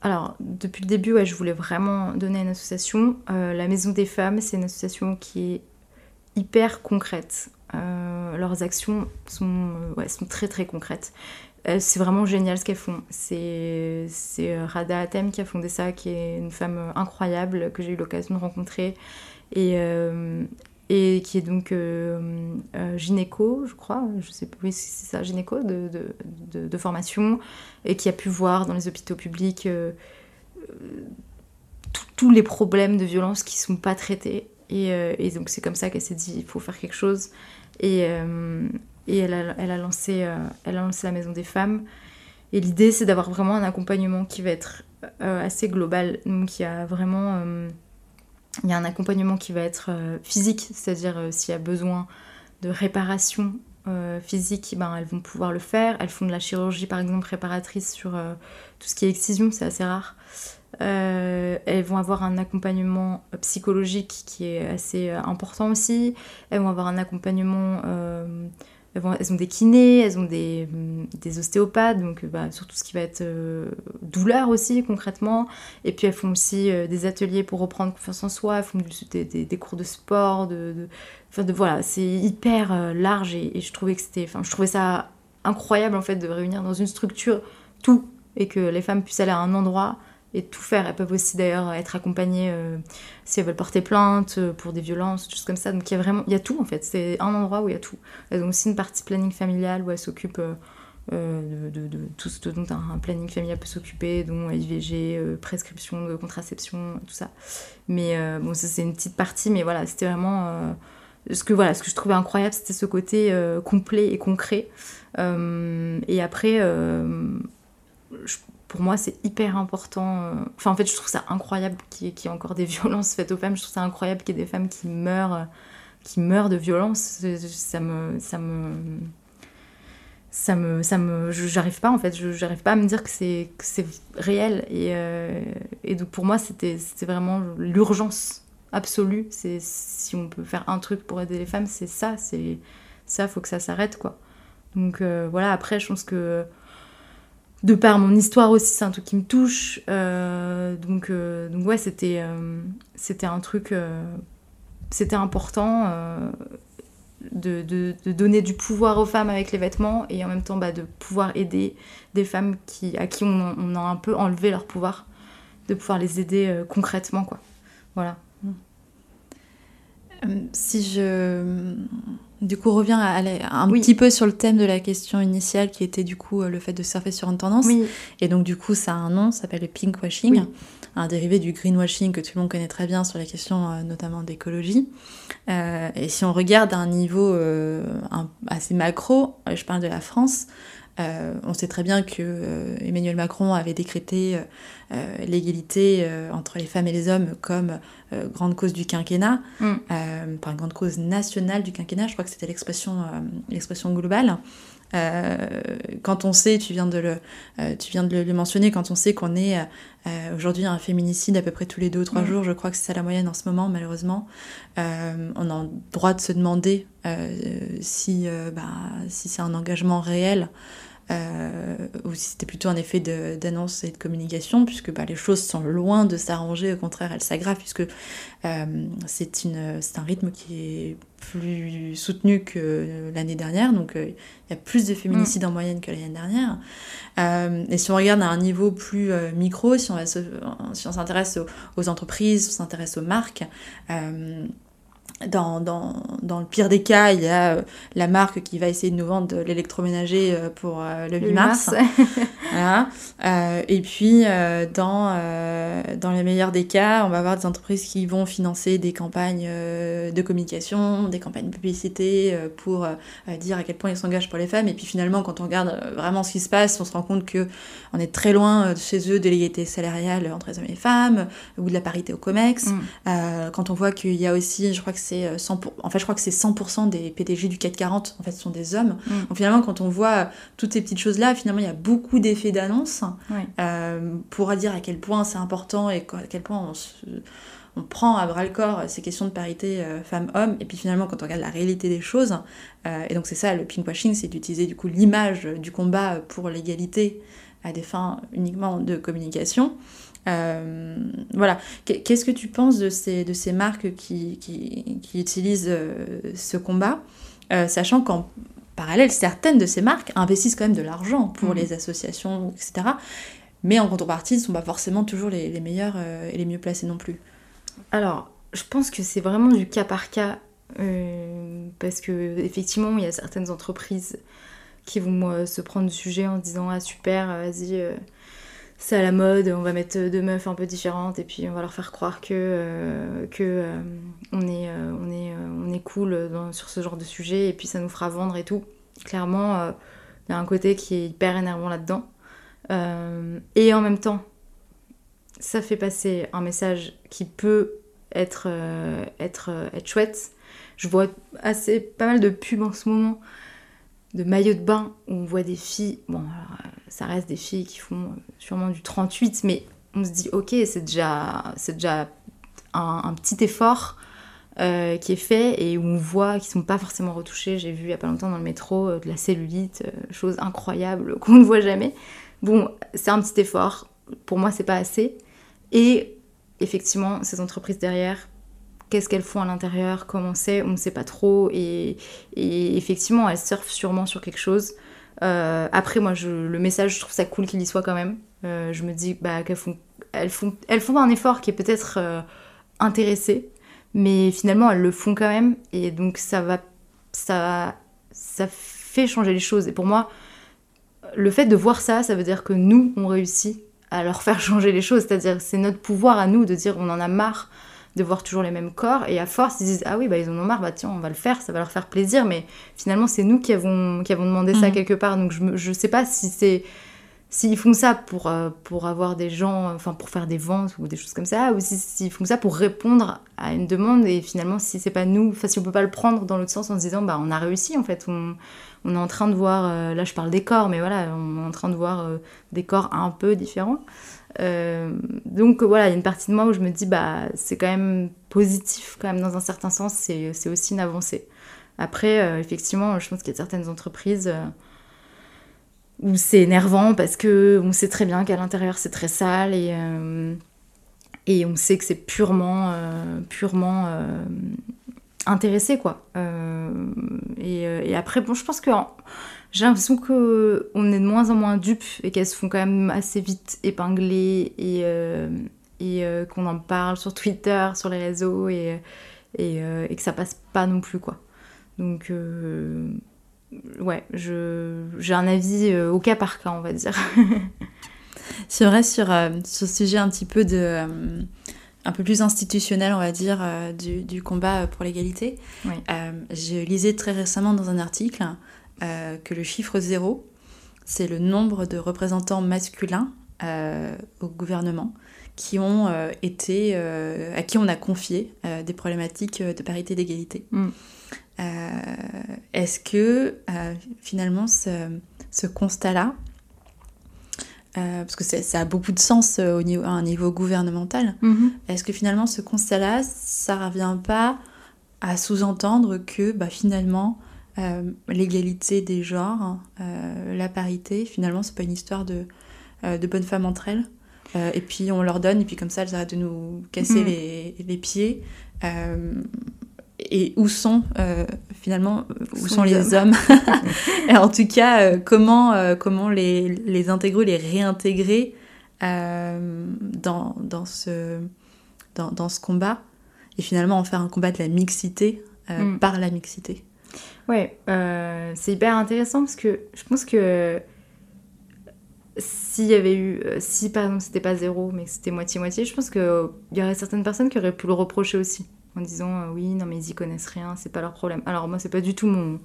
alors, depuis le début, ouais, je voulais vraiment donner une association. Euh, la Maison des Femmes, c'est une association qui est hyper concrète. leurs actions sont, ouais, sont très très concrètes. Euh, c'est vraiment génial ce qu'elles font. C'est euh, Rada Atem qui a fondé ça, qui est une femme euh, incroyable que j'ai eu l'occasion de rencontrer et, et qui est donc gynéco, je crois, je sais pas, oui c'est ça, gynéco de, de, de, formation et qui a pu voir dans les hôpitaux publics tous les problèmes de violence qui sont pas traités. Et, donc c'est comme ça qu'elle s'est dit il faut faire quelque chose. Et elle a, elle a, lancé, euh, elle a lancé la Maison des Femmes. Et l'idée, c'est d'avoir vraiment un accompagnement qui va être euh, assez global. Donc il y a vraiment euh, il y a un accompagnement qui va être physique, c'est-à-dire s'il y a besoin de réparation physique, ben, elles vont pouvoir le faire. Elles font de la chirurgie, par exemple, réparatrice sur tout ce qui est excision, c'est assez rare. elles vont avoir un accompagnement psychologique qui est assez important aussi. Elles vont avoir un accompagnement elles, ont des kinés, elles ont des, des ostéopathes, donc bah, sur tout ce qui va être euh, douleur aussi concrètement. Et puis elles font aussi euh, des ateliers pour reprendre confiance en soi, elles font des, cours de sport, de, voilà, c'est hyper euh, large et, je trouvais que c'était, ça incroyable en fait de réunir dans une structure tout et que les femmes puissent aller à un endroit et tout faire. Elles peuvent aussi d'ailleurs être accompagnées euh, si elles veulent porter plainte euh, pour des violences, choses comme ça. Donc il y a vraiment, il y a tout en fait. C'est un endroit où il y a tout. Elles ont aussi une partie planning familial où elles s'occupent euh, de, de, tout ce dont un, planning familial peut s'occuper, dont IVG, prescription de contraception, tout ça. Mais bon, ça c'est une petite partie, mais voilà, c'était vraiment ce que voilà, ce que je trouvais incroyable, c'était ce côté complet et concret. et après, je pour moi, c'est hyper important. Euh, enfin, en fait, je trouve ça incroyable qu'il y, ait encore des [laughs] violences faites aux femmes. Je trouve ça incroyable qu'il y ait des femmes qui meurent, euh, qui meurent de violence. Ça me, ça me, ça me, ça me, j'arrive pas en fait. J'arrive pas à me dire que c'est, réel. Et, euh, et donc pour moi, c'était, vraiment l'urgence absolue. C'est si on peut faire un truc pour aider les femmes, c'est ça. C'est ça, faut que ça s'arrête quoi. Donc voilà. Après, je pense que de par mon histoire aussi, c'est un truc qui me touche. Euh, donc, euh, donc ouais, c'était euh, un truc, c'était important de, donner du pouvoir aux femmes avec les vêtements et en même temps bah, de pouvoir aider des femmes qui, à qui on, on, a un peu enlevé leur pouvoir, de pouvoir les aider concrètement, quoi. Voilà. Si je du coup reviens à, un petit peu sur le thème de la question initiale qui était du coup le fait de surfer sur une tendance. Et donc du coup ça a un nom, ça s'appelle le pinkwashing un dérivé du greenwashing que tout le monde connaît très bien sur les questions euh, notamment d'écologie. Euh, et si on regarde à un niveau euh, assez macro, je parle de la France, on sait très bien que Emmanuel Macron avait décrété l'égalité entre les femmes et les hommes comme grande cause du quinquennat, mm. par grande cause nationale du quinquennat, je crois que c'était l'expression l'expression globale. Euh, quand on sait, tu viens de le, euh, tu viens de le, mentionner, quand on sait qu'on est euh, aujourd'hui un féminicide à peu près tous les deux ou trois mm. jours, je crois que c'est ça la moyenne en ce moment, malheureusement, on a le droit de se demander si, bah, si c'est un engagement réel. Euh, ou si c'était plutôt un effet d'annonce et de communication, puisque bah, les choses sont loin de s'arranger, au contraire, elles s'aggravent, puisque euh, c'est un rythme qui est plus soutenu que l'année dernière, donc euh, il y a plus de féminicides en moyenne que l'année dernière. et si on regarde à un niveau plus micro, si on, si s'intéresse aux, aux, entreprises, on s'intéresse aux marques, dans, dans, dans, le pire des cas, il y a euh, la marque qui va essayer de nous vendre de l'électroménager euh, pour euh, le 8 mars. [laughs] voilà. et puis, dans, dans les meilleurs des cas, on va avoir des entreprises qui vont financer des campagnes de communication, des campagnes de publicité pour dire à quel point ils s'engagent pour les femmes. Et puis finalement, quand on regarde vraiment ce qui se passe, on se rend compte que on est très loin chez eux de l'égalité salariale entre les hommes et les femmes, ou de la parité au COMEX. Mm. quand on voit qu'il y a aussi, je crois que c'est 100 euh, en fait je crois que c'est 100% des PDG du 440 en fait sont des hommes. Mm. Donc finalement quand on voit toutes ces petites choses là, finalement il y a beaucoup d'effets d'annonce euh, pour dire à quel point c'est important et à quel point on, on prend à bras le corps ces questions de parité euh, femmes-hommes et puis finalement quand on regarde la réalité des choses et donc c'est ça le pinkwashing, c'est d'utiliser du coup l'image du combat pour l'égalité à des fins uniquement de communication. Euh, voilà. Qu'est-ce que tu penses de ces, de ces marques qui, qui, utilisent euh, ce combat, euh, sachant qu'en parallèle, certaines de ces marques investissent quand même de l'argent pour mhm. les associations, etc. Mais en contrepartie, ne sont pas forcément toujours les, les meilleurs et les mieux placés non plus. Alors, je pense que c'est vraiment du cas par cas, parce que effectivement, il y a certaines entreprises qui vont se prendre du sujet en disant ah super, vas-y c'est à la mode, on va mettre deux meufs un peu différentes et puis on va leur faire croire que, euh, que euh, on, est, euh, on, est, on est cool sur ce genre de sujet et puis ça nous fera vendre et tout. Clairement, il y a un côté qui est hyper énervant là-dedans. et en même temps, ça fait passer un message qui peut être, être, être chouette. Je vois assez pas mal de pubs en ce moment de maillots de bain où on voit des filles, bon, euh, ça reste des filles qui font euh, sûrement du 38, mais on se dit, ok, c'est déjà, c'est déjà un, petit effort euh, qui est fait et où on voit qu'ils sont pas forcément retouchés. J'ai vu il y a pas longtemps dans le métro de la cellulite, chose incroyable [laughs] qu'on ne voit jamais. Bon, c'est un petit effort. Pour moi, c'est pas assez. Et effectivement, ces entreprises derrière qu'est-ce qu'elles font à l'intérieur, comment c'est, on ne sait pas trop. Et, effectivement, elles surfent sûrement sur quelque chose. Euh, après, moi, le message, je trouve ça cool qu'il y soit quand même. Euh, je me dis bah, qu'elles font, un effort qui est peut-être euh, intéressé, mais finalement, elles le font quand même. Et donc, ça va, ça fait changer les choses. Et pour moi, le fait de voir ça, ça veut dire que nous, on réussit à leur faire [laughs] changer les choses. C'est-à-dire, c'est notre pouvoir à nous de dire on en a marre de voir toujours les mêmes corps. Et à force, ils disent Ah oui, bah, ils en ont marre, bah tiens, on va le faire, ça va leur faire plaisir. Mais finalement, c'est nous qui avons, qui avons demandé ça mhm. quelque part. Donc je, je sais pas si c'est. S'ils font ça pour, euh, pour avoir des gens, enfin pour faire des ventes ou des choses comme ça, ou s'ils font ça pour répondre à une demande et finalement si c'est pas nous, enfin si on peut pas le prendre dans l'autre sens en se disant bah on a réussi en fait, on, on est en train de voir, euh, là je parle des corps, mais voilà, on est en train de voir euh, des corps un peu différents. Euh, donc voilà, il y a une partie de moi où je me dis, bah, c'est quand même positif, quand même, dans un certain sens, c'est aussi une avancée. Après, euh, effectivement, je pense qu'il y a certaines entreprises euh, où c'est énervant parce que on sait très bien qu'à l'intérieur c'est très sale et, et on sait que c'est purement, purement intéressé, quoi. Et, après, bon, je pense que j'ai l'impression qu'on est de moins en moins dupes et qu'elles se font quand même assez vite épingler et, euh, et euh, qu'on en parle sur Twitter, sur les réseaux et, et, euh, et que ça passe pas non plus, quoi. Donc, ouais, j'ai un avis au cas par cas, on va dire. [laughs] C'est vrai sur, sur ce sujet un petit peu de... un peu plus institutionnel, on va dire, euh, du, du combat pour l'égalité. Oui. Euh, je lisais très récemment dans un article euh, que le chiffre zéro, c'est le nombre de représentants masculins euh, au gouvernement qui ont euh, été, à qui on a confié des problématiques de parité d'égalité. Mm. Est-ce que finalement ce, ce constat-là, parce que ça a beaucoup de sens au niveau, à un niveau gouvernemental, Mhm. est-ce que finalement ce constat-là, ça revient pas à sous-entendre que bah, finalement euh, l'égalité des genres, euh, la parité, finalement c'est pas une histoire de, euh, de bonnes femmes entre elles et puis on leur donne et puis comme ça elles arrêtent de nous casser Mhm. les, les pieds et où sont finalement où sont sont, les hommes, [laughs] [laughs] Et en tout cas comment, comment les, les intégrer les réintégrer dans, dans, ce, dans, dans ce combat et finalement en faire un combat de la mixité Mm. par la mixité. Ouais, euh, c'est hyper intéressant parce que je pense que s'il y avait eu, euh, si par exemple c'était pas zéro mais que c'était moitié-moitié, je pense qu'il y aurait certaines personnes qui auraient pu le reprocher aussi en disant euh, oui, non mais ils y connaissent rien, c'est pas leur problème. Alors moi, c'est pas du tout mon,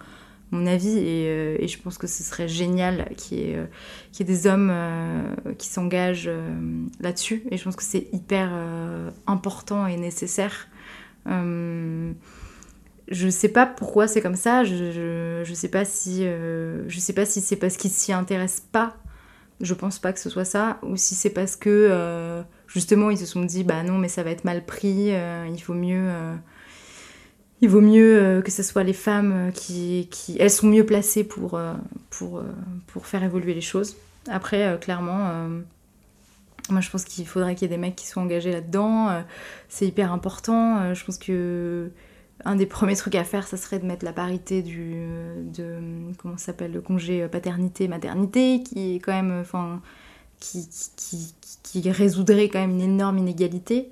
mon avis et, euh, je pense que ce serait génial qu'il y euh, y ait des hommes euh, qui s'engagent euh, là-dessus et je pense que c'est hyper euh, important et nécessaire. Je sais pas pourquoi c'est comme ça. Je, je, sais pas si euh, si c'est parce qu'ils s'y intéressent pas. Je pense pas que ce soit ça, ou si c'est parce que euh, justement ils se sont dit bah non mais ça va être mal pris. euh, il faut mieux il vaut mieux que ce soit les femmes qui, qui elles sont mieux placées pour pour pour faire évoluer les choses. Après clairement. moi, je pense qu'il faudrait qu'il y ait des mecs qui soient engagés là-dedans. c'est hyper important. je pense que un des premiers trucs à faire, ça serait de mettre la parité du, de, comment s'appelle, le congé paternité-maternité, qui est quand même, enfin, qui, résoudrait quand même une énorme inégalité,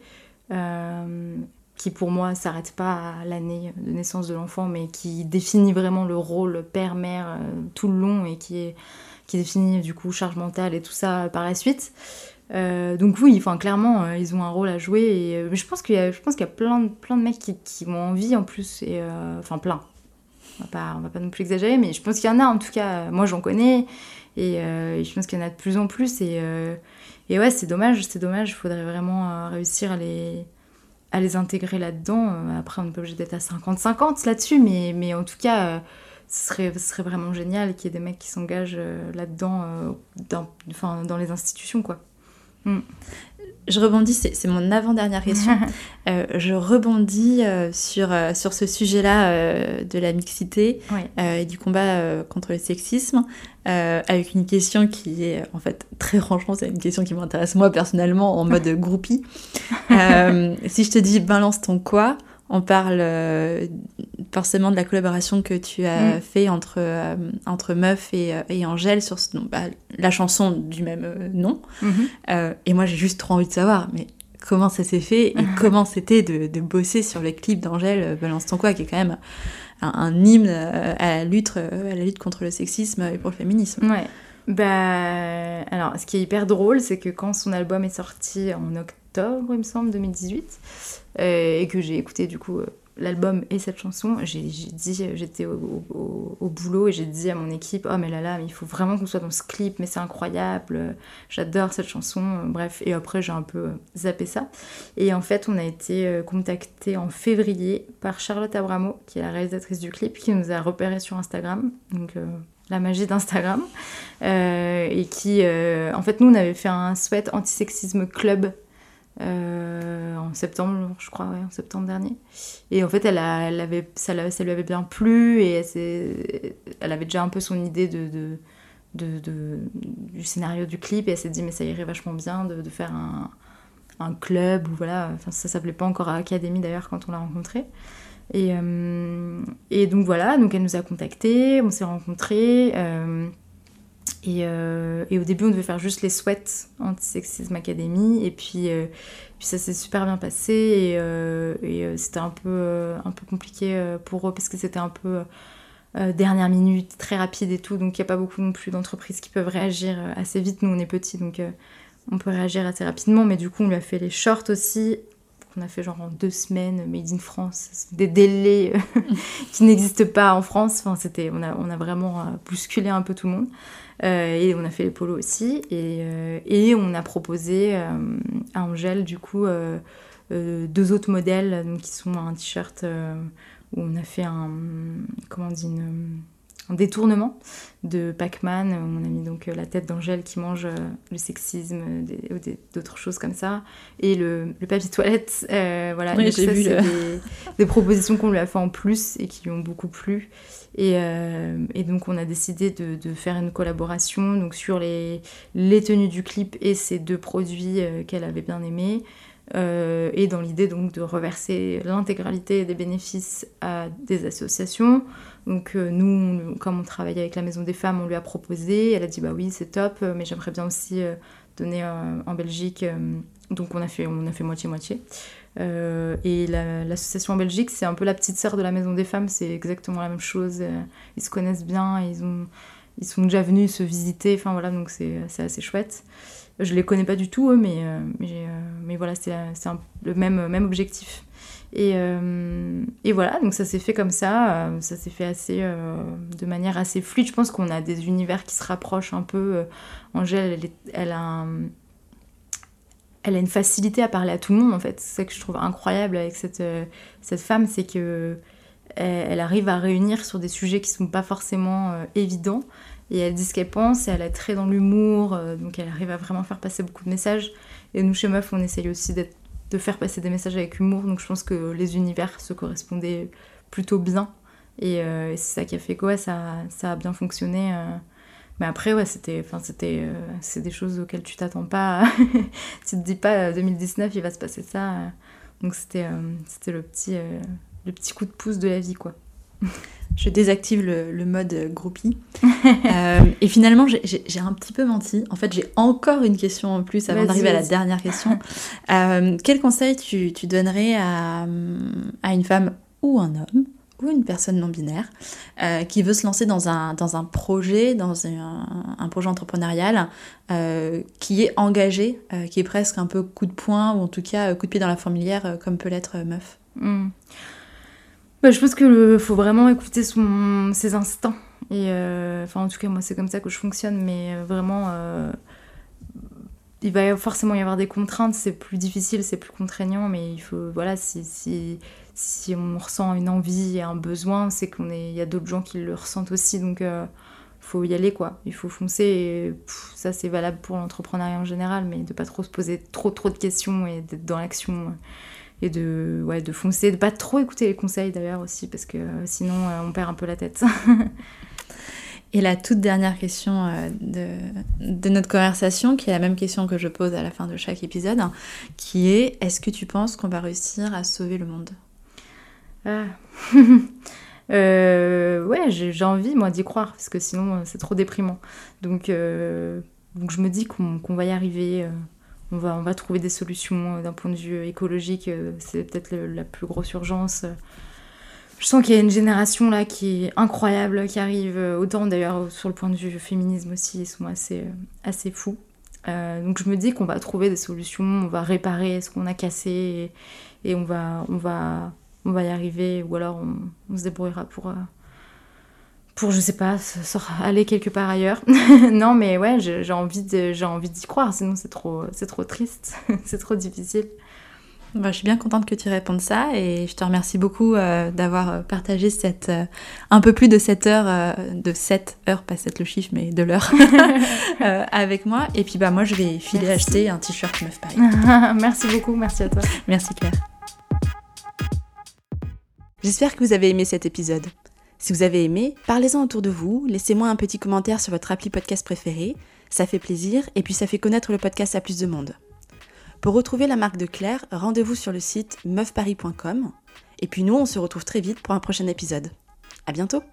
euh, qui pour moi s'arrête pas à l'année de naissance de l'enfant, mais qui définit vraiment le rôle père-mère euh, tout le long et qui, qui définit du coup charge mentale et tout ça par la suite. Euh, donc oui, enfin clairement, euh, ils ont un rôle à jouer. Et, euh, mais je pense qu'il y a, je pense qu'il y a plein, de, plein de mecs qui, qui ont envie en plus. Et, euh, enfin plein. On va, pas, on va pas non plus exagérer, mais je pense qu'il y en a en tout cas. Moi j'en connais. Et, je pense qu'il y en a de plus en plus. Et, et ouais, c'est dommage, c'est dommage. Il faudrait vraiment réussir à les, à les intégrer là-dedans. Après, on n'est pas obligé d'être à 50-50 là-dessus, mais, mais en tout cas, ce, serait, ce serait vraiment génial qu'il y ait des mecs qui s'engagent là-dedans, dans, dans les institutions, quoi. Mm. Je rebondis, c'est mon avant-dernière question. [laughs] Euh, je rebondis euh, sur, euh, sur ce sujet-là de la mixité et du combat contre le sexisme, avec une question qui est en fait très franchement, c'est une question qui m'intéresse moi personnellement en mode [laughs] groupie. Si je te dis balance ton quoi, on parle euh, forcément de la collaboration que tu as Mm. fait entre, euh, entre Meuf et, euh, et Angèle sur ce- bah, la chanson du même nom. Mhm. Euh, et moi, j'ai juste trop envie de savoir, mais comment ça s'est fait et [laughs] comment c'était de, de bosser sur le clip d'Angèle Balance ton quoi, qui est quand même un, un hymne à la, lutte, à la lutte contre le sexisme et pour le féminisme. Ouais. Bah, alors, ce qui est hyper drôle, c'est que quand son album est sorti en octobre, il me semble, 2018, euh, et que j'ai écouté du coup euh, l'album et cette chanson, j'ai dit, j'étais au, boulot et j'ai dit à mon équipe, oh mais là là, mais il faut vraiment qu'on soit dans ce clip, mais c'est incroyable, euh, j'adore cette chanson, euh, bref, et après j'ai un peu euh, zappé ça. Et en fait, on a été euh, contacté en février par Charlotte Abramo, qui est la réalisatrice du clip, qui nous a repéré sur Instagram, donc euh, la magie d'Instagram, euh, et qui, euh, en fait, nous, on avait fait un sweat antisexisme club euh, en septembre, je crois, en septembre dernier. Et en fait, elle, avait, ça, lui avait bien plu et elle, avait déjà un peu son idée de, du scénario du clip et elle s'est dit, mais ça irait vachement bien de, faire un, club ou voilà. Enfin, ça s'appelait pas encore Académie d'ailleurs quand on l'a rencontrée. Et, euh, et donc voilà, donc elle nous a contactés, on s'est rencontrés. euh, Et, euh, et, au début, on devait faire juste les sweats Anti-Sexisme Academy. Et puis, euh, puis ça s'est super bien passé. Et, euh, c'était un peu, un peu compliqué pour eux parce que c'était un peu dernière minute, très rapide et tout. Donc, il n'y a pas beaucoup non plus d'entreprises qui peuvent réagir assez vite. Nous, on est petits, donc on peut réagir assez rapidement. Mais du coup, on lui a fait les shorts aussi. On a fait genre en deux semaines, Made in France, des délais [laughs] qui n'existent pas en France. Enfin, on, a, on a vraiment bousculé un peu tout le monde. Euh, et on a fait les polos aussi. Et, euh, et on a proposé euh, à Angèle, du coup, deux autres modèles donc, qui sont un t-shirt où on a fait un, comment on dit, un détournement de Pac-Man. On a mis donc la tête d'Angèle qui mange le sexisme ou d'autres choses comme ça. Et le, le papier toilette. voilà, oui, j'ai vu des, des, propositions qu'on lui a fait en plus et qui lui ont beaucoup plu. Euh, et, donc on a décidé de, faire une collaboration donc sur les, les, tenues du clip et ces deux produits euh, qu'elle avait bien aimés. Euh, et dans l'idée donc de reverser l'intégralité des bénéfices à des associations. Donc nous, comme on travaille avec la Maison des Femmes, on lui a proposé, elle a dit bah oui c'est top, mais j'aimerais bien aussi donner en Belgique. donc on a fait on a fait moitié moitié. Euh, et l'association en Belgique, c'est un peu la petite sœur de la Maison des Femmes, c'est exactement la même chose. Euh, ils se connaissent bien, ils, ont, ils sont déjà venus se visiter, enfin voilà, donc c'est assez chouette. Je les connais pas du tout, eux, mais, euh, mais, mais, voilà, c'est le même, même objectif. Et, et, voilà, donc ça s'est fait comme ça, ça s'est fait assez, de manière assez fluide. Je pense qu'on a des univers qui se rapprochent un peu. Angèle, elle, elle a elle a une facilité à parler à tout le monde en fait. C'est ça que je trouve incroyable avec cette, euh, cette femme, c'est que elle, arrive à réunir sur des sujets qui sont pas forcément euh, évidents et elle dit ce qu'elle pense et elle est très dans l'humour, euh, donc elle arrive à vraiment faire passer beaucoup de messages. Et nous chez Meuf, on essaye aussi de faire passer des messages avec humour, donc je pense que les univers se correspondaient plutôt bien. Et, c'est ça qui a fait quoi, ça, a bien fonctionné. Mais après, ouais, c'était, euh, c'est des choses auxquelles tu t'attends pas. [laughs] tu te dis pas 2019, euh, il va se passer ça. Euh. Donc c'était, c'était le petit, le petit coup de pouce de la vie, quoi. Je désactive le, mode groupie. [laughs] et finalement, j'ai un petit peu menti. En fait, j'ai encore une question en plus avant d'arriver à la dernière question. [laughs] quel conseil tu, tu donnerais à, à, une femme ou un homme ou une personne non binaire euh, qui veut se lancer dans un, dans un projet, dans un, un projet entrepreneurial euh, qui est engagé, euh, qui est presque un peu coup de poing ou en tout cas coup de pied dans la fourmilière comme peut l'être meuf? Hmm. Bah, je pense qu'il faut vraiment écouter ses instincts. Et enfin, en tout cas, moi, c'est comme ça que je fonctionne, mais vraiment il va forcément y avoir des contraintes, c'est plus difficile, c'est plus contraignant, mais il faut, voilà, si, on ressent une envie et un besoin, c'est qu'on est, il y a d'autres gens qui le ressentent aussi, donc il euh, faut y aller quoi. Il faut foncer. Et, ça c'est valable pour l'entrepreneuriat en général, mais de pas trop se poser trop trop de questions et d'être dans l'action et de ouais de foncer, de pas trop écouter les conseils d'ailleurs aussi parce que euh, sinon euh, on perd un peu la tête. [laughs] Et la toute dernière question de, de, notre conversation, qui est la même question que je pose à la fin de chaque épisode, qui est est-ce que tu penses qu'on va réussir à sauver le monde? Ah. [laughs] Euh, ouais, j'ai envie, moi, d'y croire, parce que sinon, c'est trop déprimant. Donc, euh, donc je me dis qu'on va y arriver. Euh, on, va, on va trouver des solutions d'un point de vue écologique. c'est peut-être la plus grosse urgence. Je sens qu'il y a une génération là qui est incroyable, qui arrive. Autant d'ailleurs sur le point de vue féminisme aussi, ils sont assez, assez fous. donc je me dis qu'on va trouver des solutions, on va réparer ce qu'on a cassé et, on va, on va on va y arriver, ou alors on, se débrouillera pour, euh, pour, je sais pas, aller quelque part ailleurs. [laughs] non, mais ouais, j'ai envie d'y croire, sinon c'est trop, trop triste, [laughs] c'est trop difficile. Bah, je suis bien contente que tu répondes ça et je te remercie beaucoup euh, d'avoir partagé cette, euh, un peu plus de 7 heures, de 7 heures, pas 7 le chiffre, mais de l'heure, [laughs] avec moi. Et puis bah, moi, je vais filer acheter un t-shirt Meuf Paris. merci beaucoup, merci à toi. Merci Claire. J'espère que vous avez aimé cet épisode. Si vous avez aimé, parlez-en autour de vous, laissez-moi un petit commentaire sur votre appli podcast préféré, ça fait plaisir et puis ça fait connaître le podcast à plus de monde. Pour retrouver la marque de Claire, rendez-vous sur le site meufparis.com et puis nous on se retrouve très vite pour un prochain épisode. À bientôt!